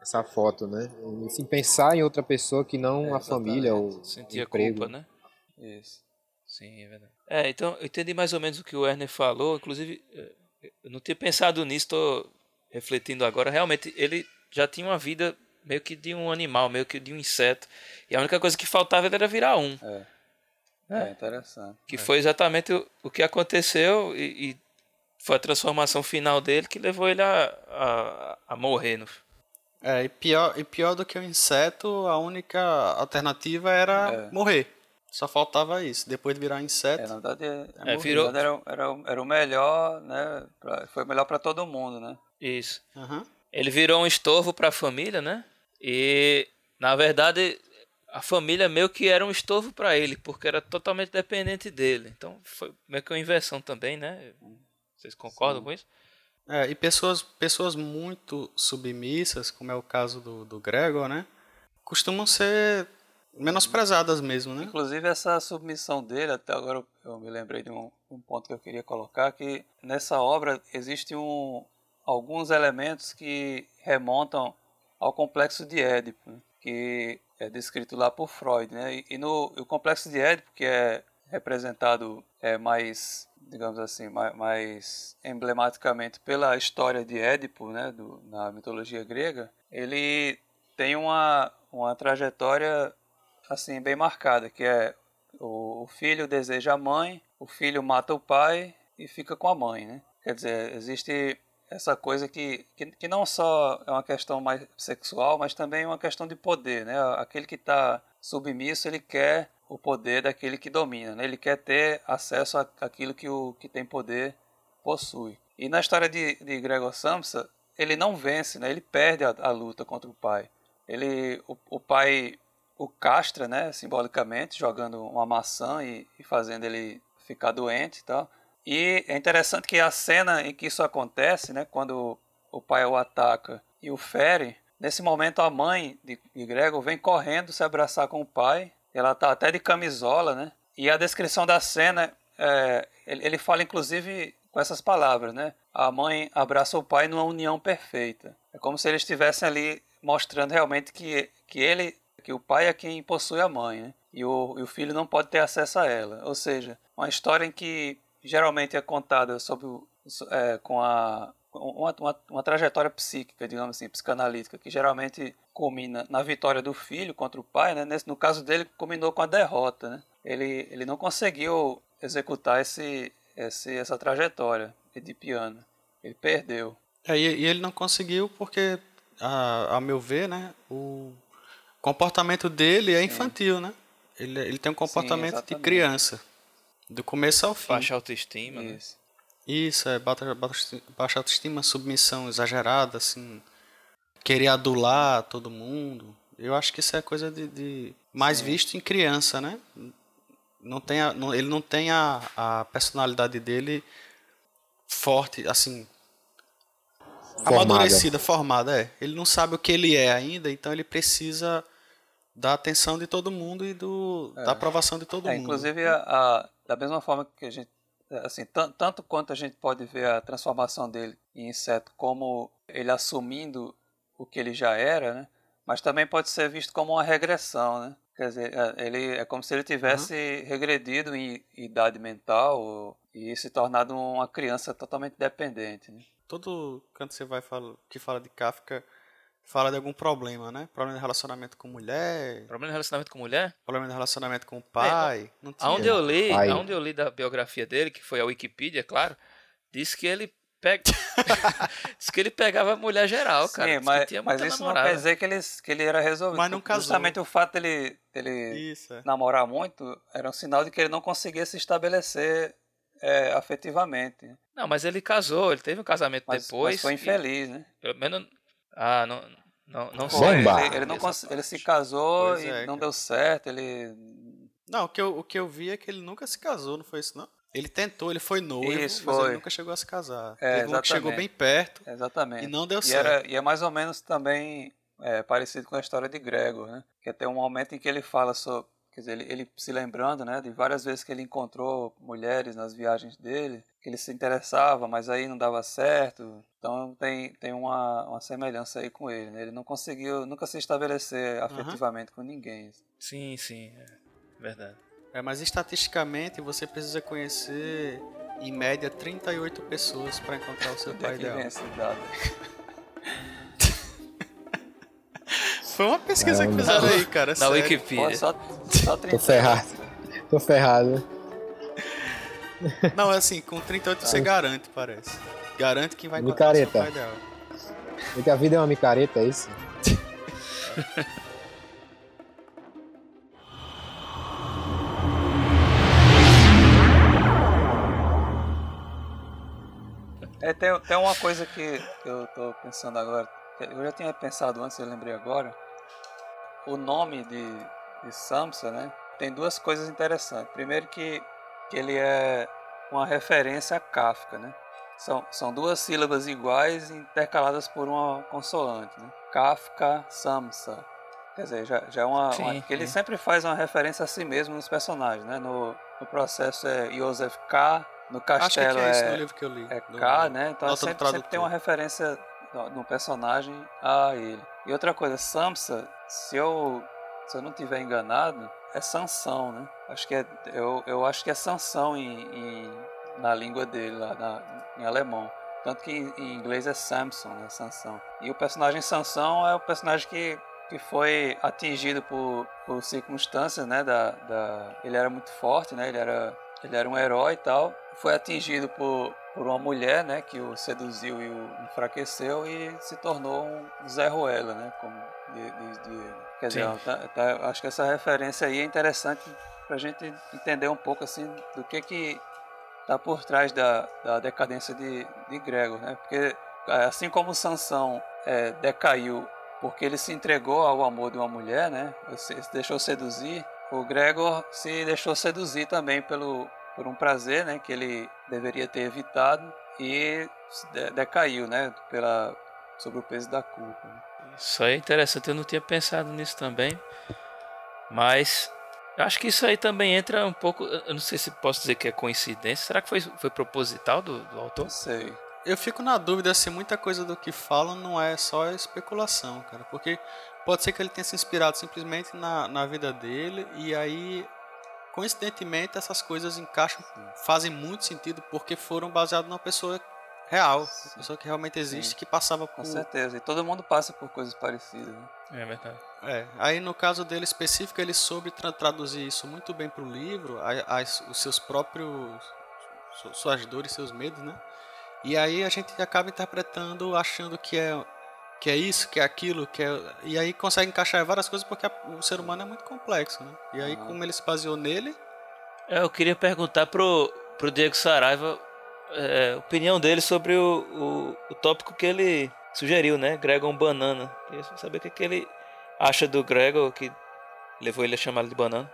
essa foto, né? E, Assim, pensar em outra pessoa que não É, a família ou o sentia emprego. culpa, né? Isso. Sim, é verdade. É, então eu entendi mais ou menos o que o Werner falou. Inclusive, eh, eu não tinha pensado nisso, estou refletindo agora. Realmente, ele já tinha uma vida meio que de um animal, meio que de um inseto. E a única coisa que faltava era virar um. É. É. É interessante. Que foi exatamente o, o que aconteceu e, e foi a transformação final dele que levou ele a, a, a morrer. No... É, e pior, e pior do que o inseto, a única alternativa era É. morrer. Só faltava isso. Depois de virar É, inseto, na verdade, é, É, na virou- verdade era, era, o- era o melhor, né? pra- foi o melhor para todo mundo, né? Isso. aham. Ele virou um estorvo para a família, né? E na verdade a família meio que era um estorvo para ele, porque era totalmente dependente dele. Então foi meio que uma inversão também, né? Vocês concordam com isso? É, e pessoas, pessoas muito submissas, como é o caso do, do Gregor, né? Costumam ser menosprezadas mesmo, né? Inclusive essa submissão dele, até agora eu- me lembrei de um, um ponto que eu queria colocar, que nessa obra existe um, alguns elementos que remontam ao complexo de Édipo, né, que é descrito lá por Freud, né? E, e no o complexo de Édipo, que é representado é, mais, digamos assim, mais, mais emblematicamente pela história de Édipo, né, do, na mitologia grega, ele tem uma, uma trajetória assim bem marcada, que é o, filho deseja a mãe, o filho mata o pai e fica com a mãe, né? Quer dizer, existe essa coisa que, que, que não só é uma questão mais sexual, mas também uma questão de poder, né? Aquele que está submisso, ele quer o poder daquele que domina, né? Ele quer ter acesso àquilo que o que tem poder possui. E na história de, de Gregor Samsa, ele não vence, né? Ele perde a, a luta contra o pai. Ele, o, o pai o castra, né, simbolicamente, jogando uma maçã e, e fazendo ele ficar doente e tal. E é interessante que a cena em que isso acontece, né, quando o pai o ataca e o fere, nesse momento a mãe de, de Gregor vem correndo se abraçar com o pai. Ela tá até de camisola, né? E a descrição da cena, é, ele, ele fala inclusive com essas palavras, né? A mãe abraça o pai numa união perfeita. É como se eles estivessem ali mostrando realmente que, que ele, que o pai é quem possui a mãe, né? E o, e o filho não pode ter acesso a ela. Ou seja, uma história em que geralmente é contada sobre é, com a, uma, uma, uma trajetória psíquica, digamos assim, psicanalítica, que geralmente culmina na vitória do filho contra o pai, né? Nesse, no caso dele, culminou com a derrota, né? Ele, ele não conseguiu executar esse, esse, essa trajetória de piano. Ele perdeu. É, e, e ele não conseguiu porque, a, a meu ver, né, o comportamento dele é infantil, né? Ele, ele tem um comportamento de exatamente. criança. Do começo ao fim. Baixa autoestima, né? Isso. Isso, é baixa, baixa baixa autoestima, submissão exagerada, assim. Querer adular todo mundo. Eu acho que isso é coisa de, de mais visto em criança, né? Não tem a- não- ele não tem a, a personalidade dele forte, assim, Formada. amadurecida, formada, é. Ele não sabe o que ele é ainda, então ele precisa da atenção de todo mundo e do, da aprovação de todo É, mundo. inclusive, a, a- da mesma forma que a gente. Assim, tan- tanto quanto a gente pode ver a transformação dele em inseto como ele assumindo o que ele já era, né? Mas também pode ser visto como uma regressão, né? Quer dizer, é, ele é como se ele tivesse regredido em idade mental e se tornado uma criança totalmente dependente. Né? todo canto você vai fala, que fala de Kafka fala de algum problema, né? Problema de relacionamento com mulher, Problema de relacionamento com mulher? problema de relacionamento com o pai. não tinha. Aonde eu li, Pai. aonde eu li da biografia dele, que foi a Wikipedia, é claro, diz que ele pega. [LAUGHS] diz que ele pegava mulher geral, cara. Sim, Diz mas, tinha mas muita isso não namorada. quer dizer que ele, que ele era resolvido. Mas não casou. Justamente o fato dele, dele Isso, é. namorar muito era um sinal de que ele não conseguia se estabelecer é, afetivamente. Não, mas ele casou, ele teve um casamento Mas, depois. mas foi e infeliz, né? Pelo menos. Ah, não. Não, não sei. Ele, ele não cons- ele se casou Pois e é, não cara. deu certo. Ele. Não, o que, eu, o que eu vi é que ele nunca se casou, não foi isso, não? Ele tentou, ele foi noivo, Isso, mas foi. ele nunca chegou a se casar. É, um que chegou bem perto. Exatamente. E não deu e certo. Era, e é mais ou menos também é, parecido com a história de Gregor, né? Que tem um momento em que ele fala sobre. Quer dizer, ele, ele se lembrando, né? De várias vezes que ele encontrou mulheres nas viagens dele, que ele se interessava, mas aí não dava certo. Então tem, tem uma, uma semelhança aí com ele, né? Ele não conseguiu nunca se estabelecer afetivamente com ninguém. Sim, sim, é verdade. É, mas estatisticamente você precisa conhecer em média 38 pessoas para encontrar o seu é pai ideal. esse dado? [LAUGHS] Foi uma pesquisa que fizeram aí, cara. Na sério. Pô, Wikipedia. só, só 30. Tô ferrado. Tô ferrado. Não, é assim, com 38 você garante, parece. Garante que vai o Micareta. pai ideal. Porque a vida é uma micareta, é isso? É, tem, tem uma coisa que eu tô pensando agora, eu já tinha pensado antes, eu lembrei agora. O nome de, de Samsa, né? Tem duas coisas interessantes. Primeiro que, que ele é uma referência a Kafka, né? São, são duas sílabas iguais intercaladas por uma consoante, né? Kafka, Samsa. Quer dizer, já, já é uma, Sim, uma- ele sempre faz uma referência a si mesmo nos personagens, né? No, no processo é Joseph K, no que Castelo é é, livro que eu li. é do- K, né? Então sempre, sempre tem uma referência no personagem a ele. E outra coisa, Samsa, se eu, se eu não tiver enganado, é Sansão, né? Acho que é, eu, eu acho que é Sansão em, em- na língua dele, lá na, em alemão. Tanto que em, em inglês é Samson, né? Sansão. E o personagem Sansão é o personagem que, que foi atingido por, por circunstâncias, né? Da, da, ele era muito forte, né? Ele era, ele era um herói e tal. Foi atingido por, por uma mulher, né? Que o seduziu e o enfraqueceu e se tornou um Zé Ruela, né? Como de, de, de- quer dizer, Sim. tá- tá- acho que essa referência aí é interessante pra gente entender um pouco assim do que que tá por trás da, da decadência de, de Gregor, né? Porque é, assim como Sansão é, decaiu porque ele se entregou ao amor de uma mulher, né? Se deixou seduzir. O Gregor se deixou seduzir também pelo por um prazer, né? Que ele deveria ter evitado e decaiu, né? Pela sobre o peso da culpa. né? Isso aí é interessante, eu não tinha pensado nisso também. Mas eu acho que isso aí também entra um pouco. Eu não sei se posso dizer que é coincidência. Será que foi, foi proposital do, do autor? Não sei. Eu fico na dúvida se muita coisa do que falam não é só especulação, cara. Porque pode ser que ele tenha se inspirado simplesmente na, na vida dele e aí, coincidentemente, essas coisas encaixam, fazem muito sentido porque foram baseadas numa pessoa real, pessoa que realmente existe, Sim. que passava Com por. certeza. E todo mundo passa por coisas parecidas. Né? É verdade. É, aí no caso dele específico, ele soube tra- traduzir isso muito bem pro livro, a- as- os seus próprios. su- suas dores, seus medos, né? E aí a gente acaba interpretando, achando que é. Que é isso, que é aquilo, que é. E aí consegue encaixar várias coisas porque o ser humano é muito complexo, né? E aí, Uhum. como ele se baseou nele, É, Eu queria perguntar pro, pro Diego Saraiva é, a opinião dele sobre o, o, o tópico que ele sugeriu, né? Gregor Banana. Queria saber o que, que ele acha do Gregor, que levou ele a chamar ele de banana.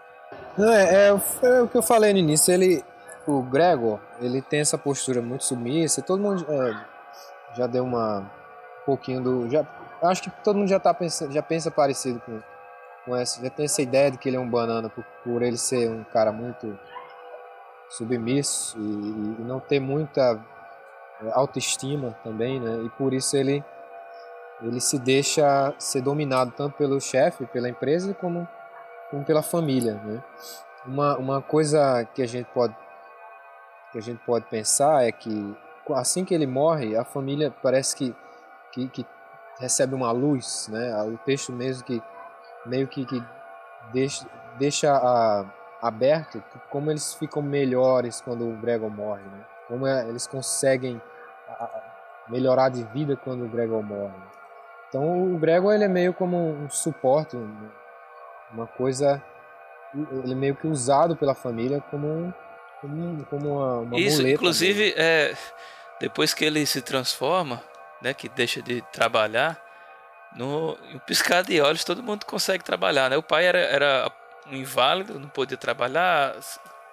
Não, é, é, foi o que eu falei no início. Ele, o Gregor, ele tem essa postura muito submissa. Todo mundo é, já deu uma um pouquinho do. Já, acho que todo mundo já tá pensando, já pensa parecido com, com essa, já tem essa ideia de que ele é um banana por, por ele ser um cara muito submisso e, e não ter muita é, autoestima também, né? E por isso ele ele se deixa ser dominado tanto pelo chefe, pela empresa, como, como pela família, né? Uma, uma coisa que a gente pode que a gente pode pensar é que assim que ele morre, a família parece que, que, que recebe uma luz, né? O texto mesmo que meio que, que deixa, deixa a, aberto que como eles ficam melhores quando o Gregor morre, né? Como é- eles conseguem a- a- melhorar de vida quando o Gregor morre. Então o Gregor ele é meio como um suporte, um- uma coisa ele é meio que usado pela família como um, como, um- uma, uma Isso, muleta inclusive, é, depois que ele se transforma, né, que deixa de trabalhar, no em um piscar de olhos todo mundo consegue trabalhar, né? O pai era, era um inválido, não podia trabalhar,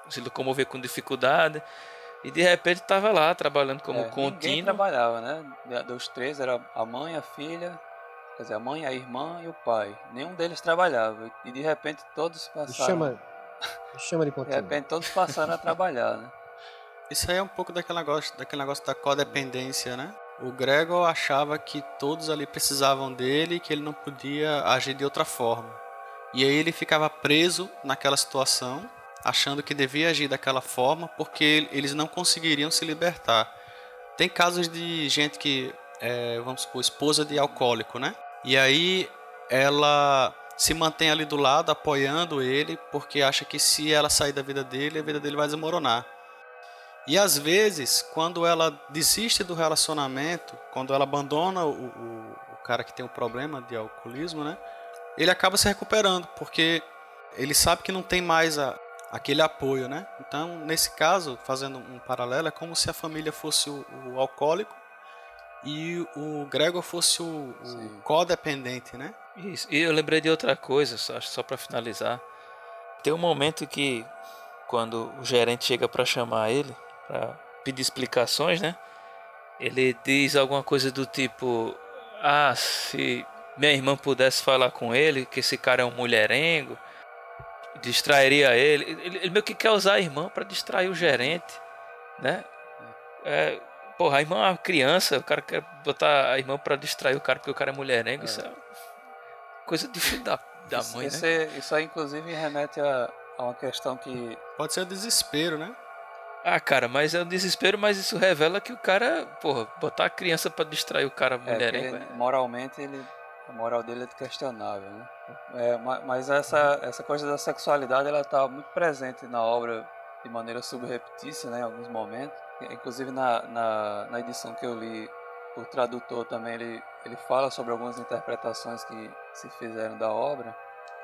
se- locomover com dificuldade, e de repente estava lá trabalhando como É, Ninguém contínuo. trabalhava, né? Dos três era a mãe, a filha, quer dizer, a mãe, a irmã e o pai. Nenhum deles trabalhava. E de repente todos passaram. chama, chama de [LAUGHS] De contínuo. repente todos passaram a trabalhar, né? Isso aí é um pouco daquele negócio, daquele negócio da codependência, né? O Gregor achava que todos ali precisavam dele e que ele não podia agir de outra forma. E aí ele ficava preso naquela situação, achando que devia agir daquela forma porque eles não conseguiriam se libertar. Tem casos de gente que, é, vamos supor, esposa de alcoólico, né? E aí ela se mantém ali do lado, apoiando ele, porque acha que se ela sair da vida dele, a vida dele vai desmoronar. E às vezes, quando ela desiste do relacionamento, quando ela abandona o, o, o cara que tem o problema de alcoolismo, né? Ele acaba se recuperando, porque ele sabe que não tem mais a, aquele apoio, né? Então, nesse caso, fazendo um paralelo, é como se a família fosse o, o alcoólico e o Gregor fosse o, o codependente, né? Isso. E eu lembrei de outra coisa, só, só para finalizar. Tem um momento que, quando o gerente chega para chamar ele, para pedir explicações, né? Ele diz alguma coisa do tipo: Ah, se minha irmã pudesse falar com ele, que esse cara é um mulherengo, distrairia ele. Ele, ele meio que quer usar a irmã para distrair o gerente, né? É, porra, a irmã é uma criança, o cara quer botar a irmã para distrair o cara porque o cara é mulherengo, isso é coisa de filho da, da isso, mãe, isso, né? é- isso aí, inclusive, remete a, a uma questão que. Pode ser desespero, né? Ah, cara, mas é um desespero, mas isso revela que o cara, porra, botar a criança pra distrair o cara É, mulherengo. ele, moralmente, ele, a moral dele é questionável, né? É, ma- mas essa, essa coisa da sexualidade, ela tá muito presente na obra de maneira subreptícia, né? Em alguns momentos. Inclusive, na, na, na edição que eu li, o tradutor também, ele, ele fala sobre algumas interpretações que se fizeram da obra.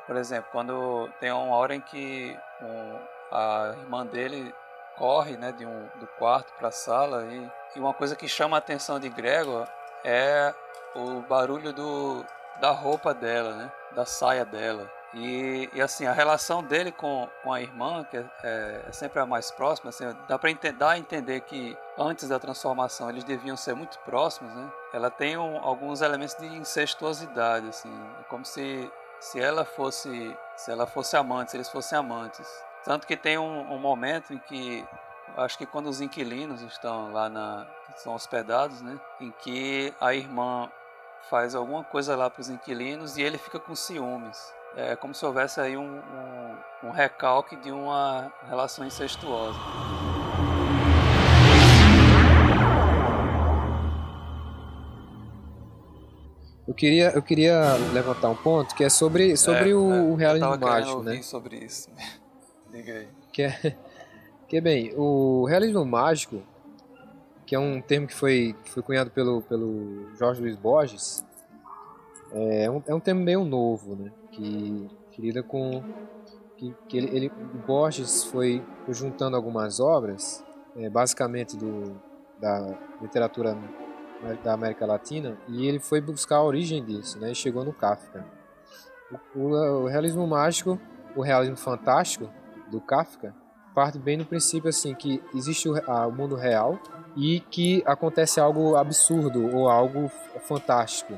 Por exemplo, quando tem uma hora em que um, a irmã dele corre né, de um, do quarto para a sala e, e uma coisa que chama a atenção de Gregor é o barulho do, da roupa dela, né, da saia dela. E, e assim, a relação dele com, com a irmã, que é, é- é sempre a mais próxima, assim, dá para dar a entender que antes da transformação eles deviam ser muito próximos, né? Ela tem um- alguns elementos de incestuosidade, assim, é como se, se ela fosse se ela fosse amante, se eles fossem amantes. Tanto que tem um, um momento em que acho que quando os inquilinos estão lá na são hospedados, né, em que a irmã faz alguma coisa lá para os inquilinos e ele fica com ciúmes. É como se houvesse aí um, um, um recalque de uma relação incestuosa. Eu queria, eu queria levantar um ponto que é sobre, sobre é, o, é, o realismo mágico, né? Sobre isso. Diga aí. Que é, que bem, o realismo mágico, que é um termo que foi, que foi cunhado pelo, pelo Jorge Luiz Borges, é um, é um termo meio novo, né? Que, que lida com. Que, que ele, ele, Borges foi, foi juntando algumas obras, é, basicamente do, da literatura da América Latina, e ele foi buscar a origem disso, né? E chegou no Kafka. O, o, o realismo mágico, o realismo fantástico do Kafka, parte bem do princípio assim que existe o, a, o mundo real e que acontece algo absurdo ou algo fantástico.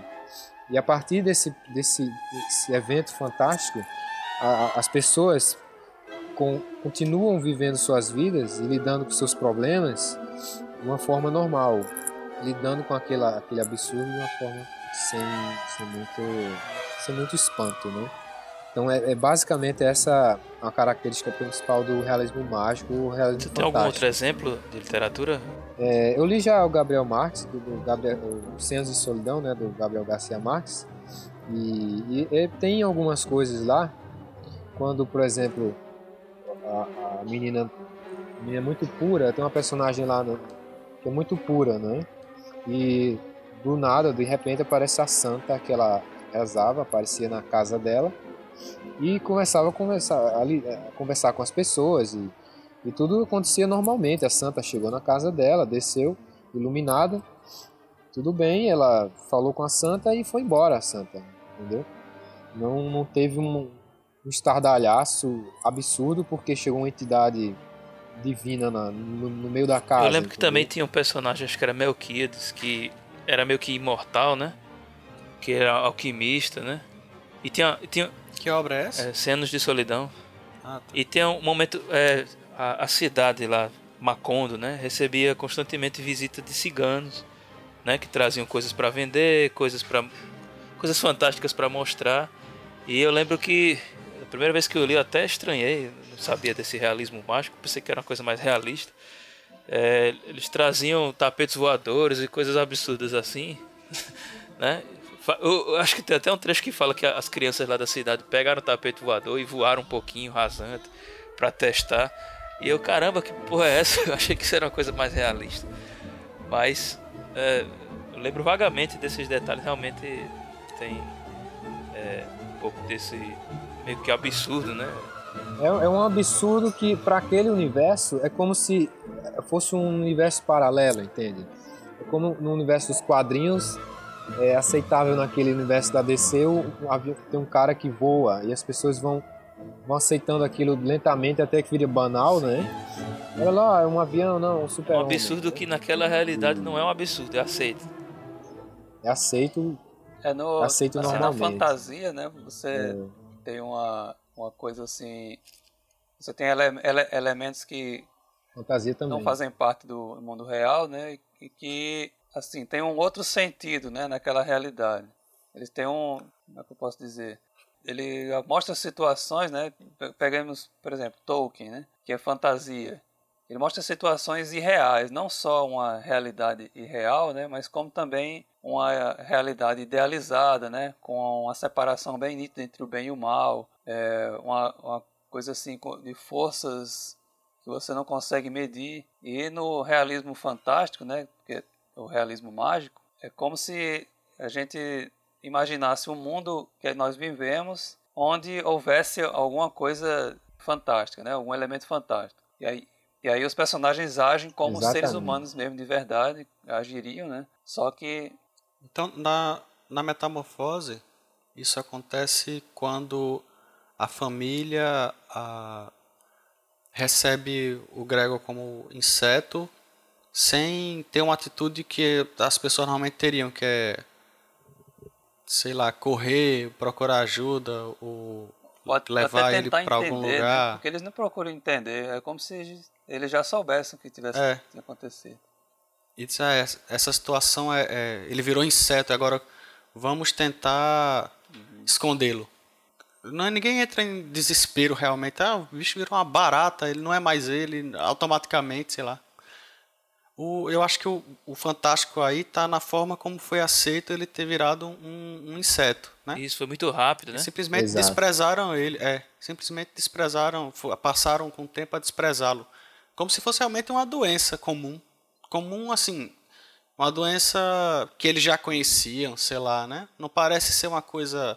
E a partir desse, desse, desse evento fantástico, a, as pessoas com, continuam vivendo suas vidas e lidando com seus problemas de uma forma normal, lidando com aquela, aquele absurdo de uma forma sem, sem, muito, sem muito espanto, né? Então é, é basicamente essa a característica principal do realismo mágico, o realismo Você fantástico. tem algum outro exemplo de literatura? É, eu li já o Gabriel Marques, do, do Gabriel, o Cenas de Solidão, né, do Gabriel Garcia Marques, e, e, e tem algumas coisas lá, quando, por exemplo, a, a menina, a menina é muito pura, tem uma personagem lá no, que é muito pura, né, e do nada, de repente, aparece a santa que ela rezava, aparecia na casa dela, e começava a conversar, ali, a conversar com as pessoas e, e tudo acontecia normalmente. A santa chegou na casa dela, desceu, iluminada, tudo bem, ela falou com a santa e foi embora a santa, entendeu? Não, não teve um, um estardalhaço absurdo porque chegou uma entidade divina na, no, no, meio da casa. Eu lembro que entendeu? também tinha um personagem, acho que era Melquiades, que era meio que imortal, né? Que era alquimista, né? E tinha, tinha Que obra é essa? é, cenas de solidão. Ah, tá. E tem um momento. É, a, a cidade lá, Macondo, né? Recebia constantemente visita de ciganos, né? Que traziam coisas para vender, coisas para coisas fantásticas para mostrar. E eu lembro que a primeira vez que eu li eu até estranhei, não sabia desse realismo mágico, pensei que era uma coisa mais realista. É, eles traziam tapetes voadores e coisas absurdas assim, [LAUGHS] né? Eu, eu acho que tem até um trecho que fala que as crianças lá da cidade pegaram o tapete voador e voaram um pouquinho rasante pra testar. E eu, caramba, que porra é essa? [LAUGHS] Eu achei que isso era uma coisa mais realista. Mas é, eu lembro vagamente desses detalhes, realmente tem é, um pouco desse meio que absurdo, né? É, é um absurdo que, para aquele universo, é como se fosse um universo paralelo, entende? É como no universo dos quadrinhos, é aceitável naquele universo da DC, o, avião- tem um cara que voa e as pessoas vão, vão aceitando aquilo lentamente até que vira banal, né? Olha lá, é um avião, não, um super Um absurdo que naquela realidade não é um absurdo, é aceito. É aceito, É no, Aceito assim, na normalmente. fantasia, né? Você é, tem uma, uma coisa assim. Você tem ele- ele- elementos que fantasia também. não fazem parte do mundo real, né? E que, assim, tem um outro sentido, né? Naquela realidade. Eles têm um. Como é que eu posso dizer? Ele mostra situações, né? Pe- Pegamos, por exemplo, Tolkien, né? Que é fantasia. Ele mostra situações irreais, não só uma realidade irreal, né? Mas como também uma realidade idealizada, né? Com uma separação bem nítida entre o bem e o mal. É uma, uma coisa assim de forças que você não consegue medir. E no realismo fantástico, né, é o realismo mágico, é como se a gente imaginasse um mundo que nós vivemos onde houvesse alguma coisa fantástica, né, algum elemento fantástico. E aí, e aí os personagens agem como seres Exatamente. humanos mesmo de verdade, agiriam, né? Só que Então, na, na metamorfose, isso acontece quando a família a- recebe o Gregor como inseto sem ter uma atitude que as pessoas normalmente teriam, que é, sei lá, correr, procurar ajuda, ou pode levar ele para algum né? lugar. Porque eles não procuram entender, é como se eles já soubessem o que tivesse É. acontecido. E diz, ah, essa- situação é, é- Ele virou inseto, agora vamos tentar escondê-lo. Não, ninguém entra em desespero realmente. Ah, o bicho virou uma barata, ele não é mais ele, automaticamente, sei lá. O, eu acho que o, o fantástico aí tá na forma como foi aceito ele ter virado um, um inseto, né? Isso foi muito rápido, né? Simplesmente Exato. desprezaram ele, é, simplesmente desprezaram, passaram com o tempo a desprezá-lo, como se fosse realmente uma doença comum, comum assim, uma doença que eles já conheciam, sei lá, né? Não parece ser uma coisa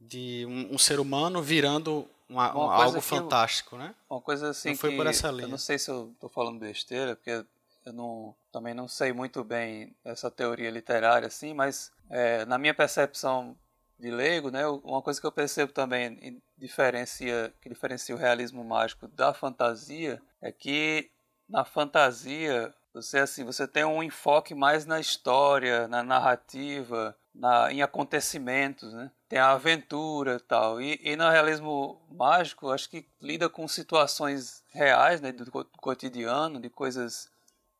de um, um ser humano virando uma- Uma um- coisa algo que eu- fantástico, né? Uma coisa assim Não foi que por essa eu linha. não sei se eu tô falando besteira, porque eu não, também não sei muito bem essa teoria literária assim, mas é, na minha percepção de leigo, né, uma coisa que eu percebo também diferencia, que diferencia o realismo mágico da fantasia é que na fantasia você assim, você tem um enfoque mais na história, na narrativa, na, em acontecimentos, né? Tem a aventura e tal. E, no realismo mágico, acho que lida com situações reais, né, do co- cotidiano, de coisas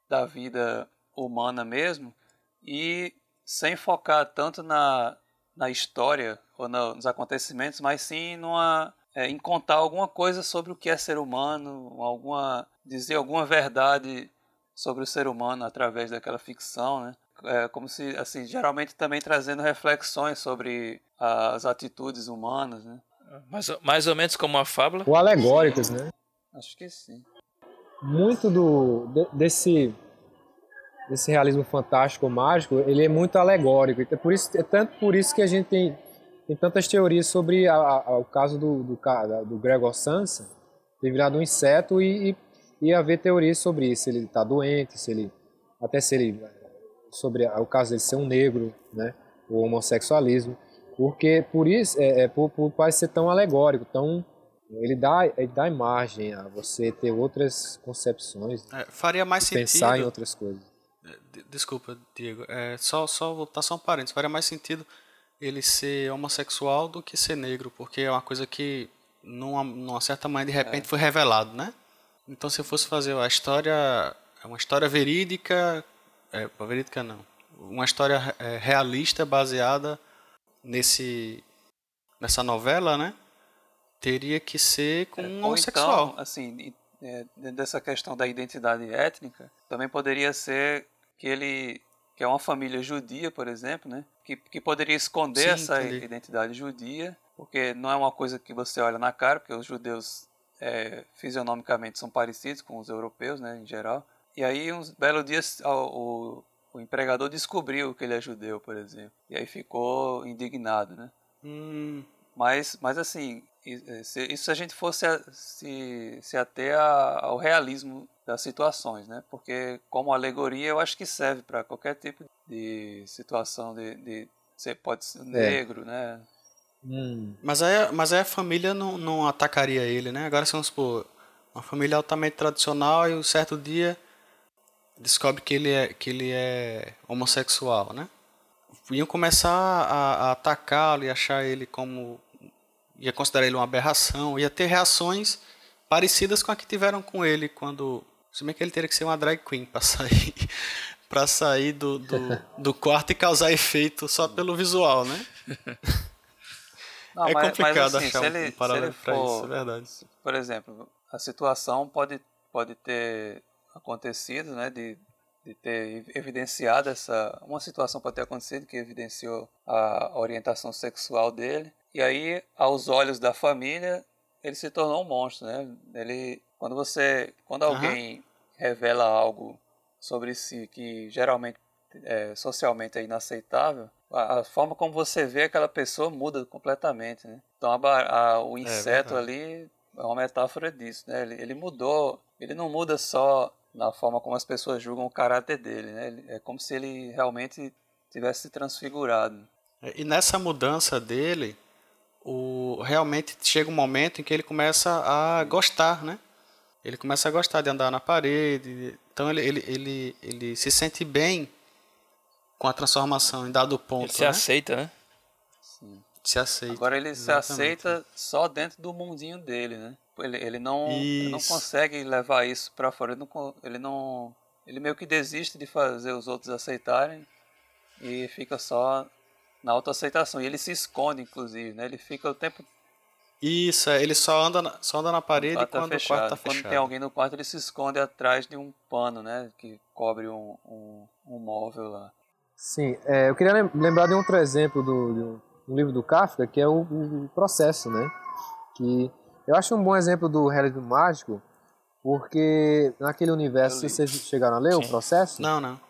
da vida humana mesmo, e sem focar tanto na, na história ou na- nos acontecimentos, mas sim numa, é, em contar alguma coisa sobre o que é ser humano, alguma dizer alguma verdade sobre o ser humano através daquela ficção, né? É como se, assim, geralmente também trazendo reflexões sobre as atitudes humanas, né? Mais, ou- mais ou menos como uma fábula. Ou alegóricos, né? Acho que sim. Muito do de- desse desse realismo fantástico mágico ele é muito alegórico. Então por isso é tanto por isso que a gente tem tem tantas teorias sobre a, a- o caso do do, do Gregor Samsa ter virado um inseto e, e, e haver teorias sobre isso se ele está doente se ele até se ele sobre o caso dele ser um negro né o homossexualismo. Porque por isso é, é por, por quase ser tão alegórico tão ele dá, ele dá margem a você ter outras concepções, É, faria mais sentido. pensar em outras coisas. De- Desculpa, Diego. É, só, só voltar só um parênteses. Faria mais sentido ele ser homossexual do que ser negro, porque é uma coisa que, numa, numa certa manhã, de repente, foi revelado, né? Então, se eu fosse fazer a história, é uma história verídica, é, verídica não, uma história é, realista baseada nesse, nessa novela, né? Teria que ser com um Ou homossexual. então, assim, é, dentro dessa questão da identidade étnica, também poderia ser que ele que é uma família judia, por exemplo, né? Que, que poderia esconder Sim, essa entendi. identidade judia, porque não é uma coisa que você olha na cara, porque os judeus é, fisionomicamente são parecidos com os europeus, né, em geral. E aí, uns belo dia, o, o empregador descobriu que ele é judeu, por exemplo. E aí ficou indignado, né? Hum, Mas, mas assim, se, isso se a gente fosse a- se, se ater a- ao realismo das situações, né? Porque como alegoria eu acho que serve para qualquer tipo de situação de, de você pode ser negro, né? Hum, Mas aí, mas aí a família não, não atacaria ele, né? Agora, se vamos supor, uma família altamente tradicional e um certo dia descobre que ele é, que ele é homossexual, né? Iam começar a, a atacá-lo e achar ele como... Ia considerar ele uma aberração, ia ter reações parecidas com a que tiveram com ele quando... Se bem que ele teria que ser uma drag queen para sair, [LAUGHS] pra sair do, do, do quarto e causar efeito só pelo visual, né? [LAUGHS] Não, é mas- mas, complicado assim, achar um- ele- um paralelo for- isso, é verdade. Por exemplo, a situação pode, pode ter acontecido, né, de, de ter evidenciado essa... Uma situação pode ter acontecido que evidenciou a orientação sexual dele. E aí, aos olhos da família, ele se tornou um monstro, né? Ele, quando você... Quando alguém revela algo sobre si que geralmente é, socialmente é inaceitável, a, a forma como você vê aquela pessoa muda completamente, né? Então a a- o inseto verdade. ali é uma metáfora disso, né? Ele, ele mudou, ele não muda só na forma como as pessoas julgam o caráter dele, né? Ele- é como se ele realmente tivesse se transfigurado. E nessa mudança dele, o, realmente chega um momento em que ele começa a gostar, né? Ele começa a gostar de andar na parede. Então ele, ele, ele, ele se sente bem com a transformação em dado ponto. Ele se né? aceita, né? Se aceita. Agora ele se Exatamente. aceita só dentro do mundinho dele, né? Ele, ele, não, ele não consegue levar isso pra fora. Ele não, ele não. Ele meio que desiste de fazer os outros aceitarem e fica só na autoaceitação. E ele se esconde, inclusive, né? Ele fica o tempo Isso, é, ele só anda na, só anda na parede quarto tá quando o fechado. quarto tá Quando fechado. tem alguém no quarto, ele se esconde atrás de um pano, né? Que cobre um, um, um móvel lá. Sim, é, eu queria lem- lembrar de outro exemplo do, do, do livro do Kafka, que é o, o processo, né? Que eu acho um bom exemplo do realismo mágico, porque naquele universo, li. vocês chegaram a ler o Sim. processo? Não, não.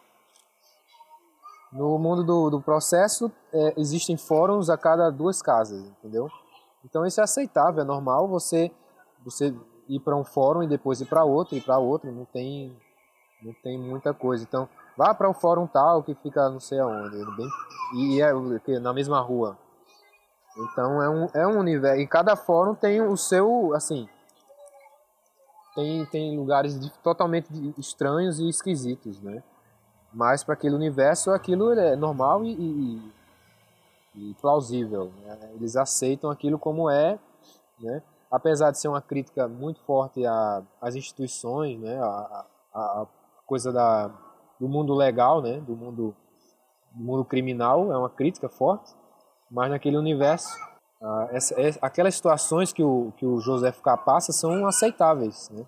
No mundo do, do processo, é, existem fóruns a cada duas casas, entendeu? Então isso é aceitável, é normal você, você ir para um fórum e depois ir para outro, ir para outro, não tem, não tem muita coisa. Então, vá para o fórum tal que fica não sei aonde, bem, e é na mesma rua. Então é um, é um universo, e cada fórum tem o seu, assim, tem, tem lugares de- totalmente estranhos e esquisitos, né? Mas para aquele universo aquilo é normal e, e- e plausível. né? Eles aceitam aquilo como é, né? apesar de ser uma crítica muito forte às instituições, né? a, a- a coisa da, do mundo legal, né? do, mundo, do mundo criminal, é uma crítica forte, mas naquele universo, é- aquelas situações que o, que o Joseph K. passa são aceitáveis. Né?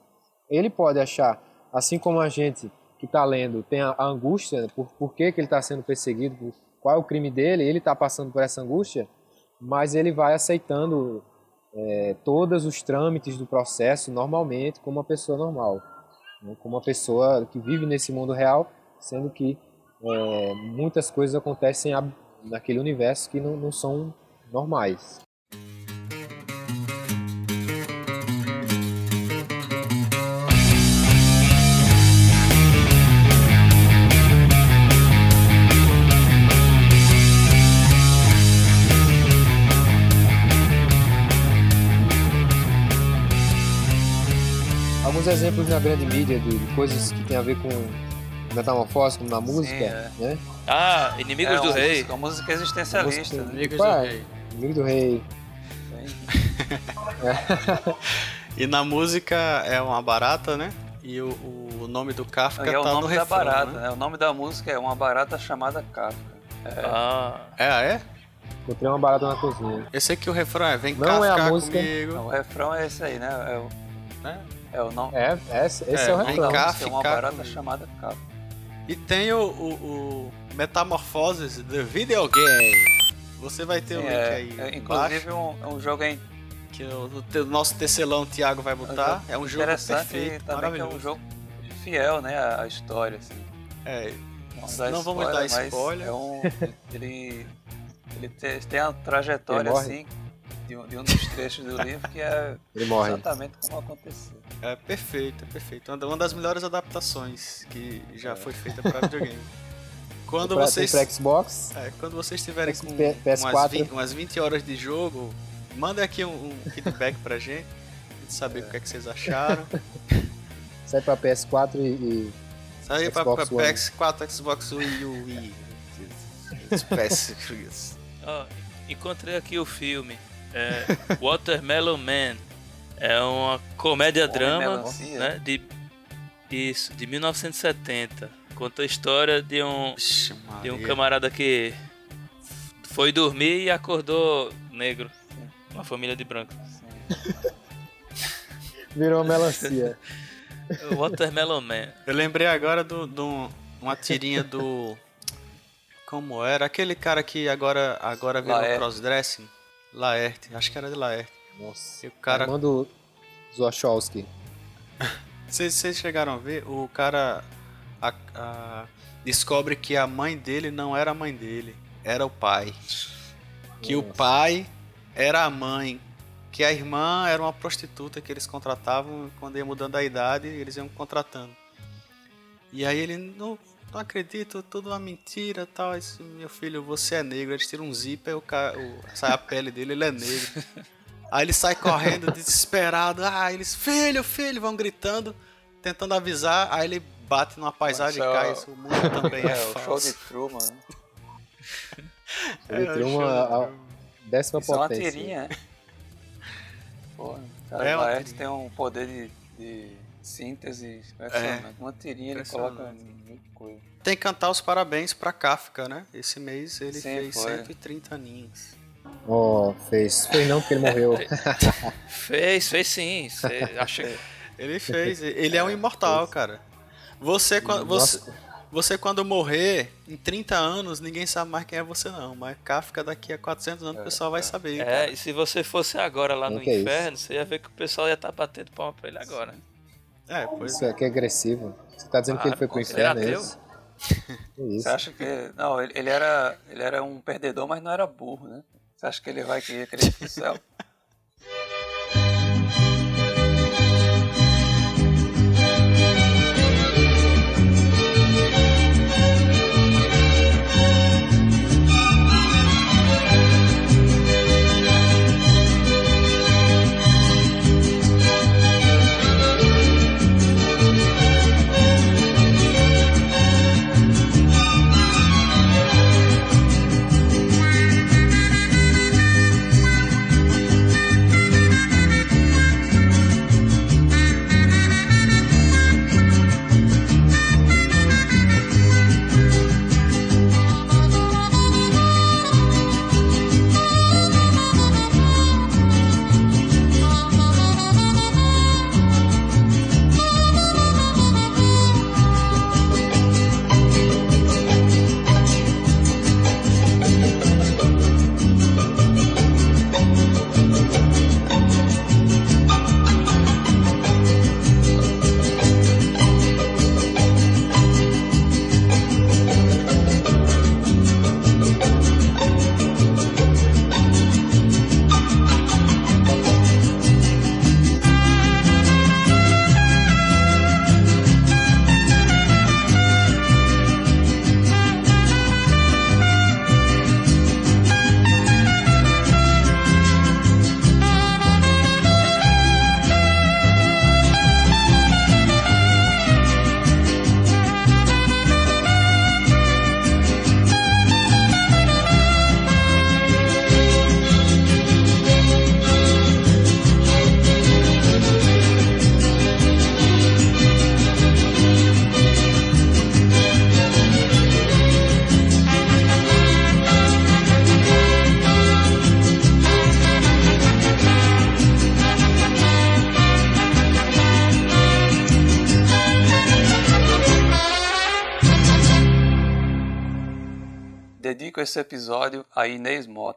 Ele pode achar, assim como a gente que está lendo tem a, angústia por, por que, que ele está sendo perseguido, por, qual é o crime dele, ele está passando por essa angústia, mas ele vai aceitando é, todos os trâmites do processo normalmente, como uma pessoa normal, né? como uma pessoa que vive nesse mundo real, sendo que é, muitas coisas acontecem naquele universo que não, não são normais. Alguns exemplos na grande mídia de, de coisas que tem a ver com metamorfose, como na música, é. né? Ah, Inimigos é do uma Rei. Música, uma música existencialista, Música- né? Qual do é? Rei. Amigo do Rei. E na música é uma barata, né? E o, o nome do Kafka E é o tá no nome da refrão, barata, né? né? O nome da música é Uma Barata Chamada Kafka. Ah, É, ah, é? Encontrei uma barata na cozinha. Eu sei que o refrão é Vem Não cá é a ficar música. comigo. Então, o refrão é esse aí, né? É o, né? É o nome. É, esse, esse É, é, o cá. música é uma ficar barata comigo. chamada Kafka. E tem o, o, o Metamorfoses The Video Game. Você vai ter o link é, aí. é, embaixo, inclusive um, é um jogo em- que o, o nosso tecelão Thiago vai botar. É um jogo interessante perfeito, e também que é um jogo fiel, né? À história, assim. É, Vamos dar Não vamos dar mas spoiler. É um, ele ele te- tem a trajetória assim de um, de um dos trechos do livro que é Ele morre. exatamente como aconteceu. é perfeito, é perfeito. Uma da- Uma das melhores adaptações que já foi feita para videogame. [LAUGHS] Quando Pra- vocês, pra Xbox, é, quando vocês tiverem com P- PS4. umas, 20, umas 20 horas de jogo, manda aqui um, um feedback pra gente, pra gente saber o que é que vocês acharam. [LAUGHS] sai pra PS4 e, e Sai pra, pra Xbox One. PS4, Xbox Wii U, Wii. PS. [LAUGHS] ó, encontrei aqui o filme. É, Watermelon Man. É uma comédia-drama, né? De, isso, de 1970. Conta a história de um, de um camarada que foi dormir e acordou negro. Uma família de branco. virou uma melancia. [LAUGHS] Watermelon Man. Eu lembrei agora do, do uma tirinha do. Como era? Aquele cara que agora, agora virou Laerte. crossdressing. Laerte, acho que era de Laerte. Nossa. E o cara. Armando Zoachowski. Vocês [LAUGHS] chegaram a ver? O cara a- a- descobre que a mãe dele não era a mãe dele, era o pai. Que o Nossa. pai era a mãe. Que a irmã era uma prostituta que eles contratavam quando ia mudando a idade, eles iam contratando. E aí ele não, não acredito, tudo uma mentira tal. Esse, meu filho, você é negro. Eles tiram um zíper, o ca- o- sai a pele dele, ele é negro. [LAUGHS] Aí ele sai correndo, desesperado. Ah, eles, filho, filho, vão gritando, tentando avisar. Aí ele bate numa paisagem e é cai. o- Isso, o mundo também é, [LAUGHS] É, o show falso. de Truman. né? [LAUGHS] Ele É, o uma show a- décima Isso é uma potência. tirinha, né? Pô, o cara É é Laerte tirinha. tem um poder de, de síntese impressionante. Uma tirinha ele coloca coisa. Tem que cantar os parabéns pra Kafka, né? Esse mês ele Sim, fez foi. 130 aninhos. Oh, fez. Fez não, porque ele morreu. [LAUGHS] Fez, fez sim. Que- Ele fez, ele é um imortal, cara. Você, você, você quando morrer, em 30 anos, ninguém sabe mais quem é você não. Mas Kafka daqui a 400 anos o pessoal vai saber. É, cara. e se você fosse agora lá no que é inferno, você ia ver que o pessoal ia estar batendo palma pra ele agora. É, pois Isso aqui é agressivo. Você tá dizendo que ele foi pro era inferno, é ateu. isso? Que [LAUGHS] isso? Você acha que. Não, ele, ele era, ele era um perdedor, mas não era burro, né? Você acha que ele vai querer querer ir pro céu? [LAUGHS] Dedico esse episódio a Inês Mota.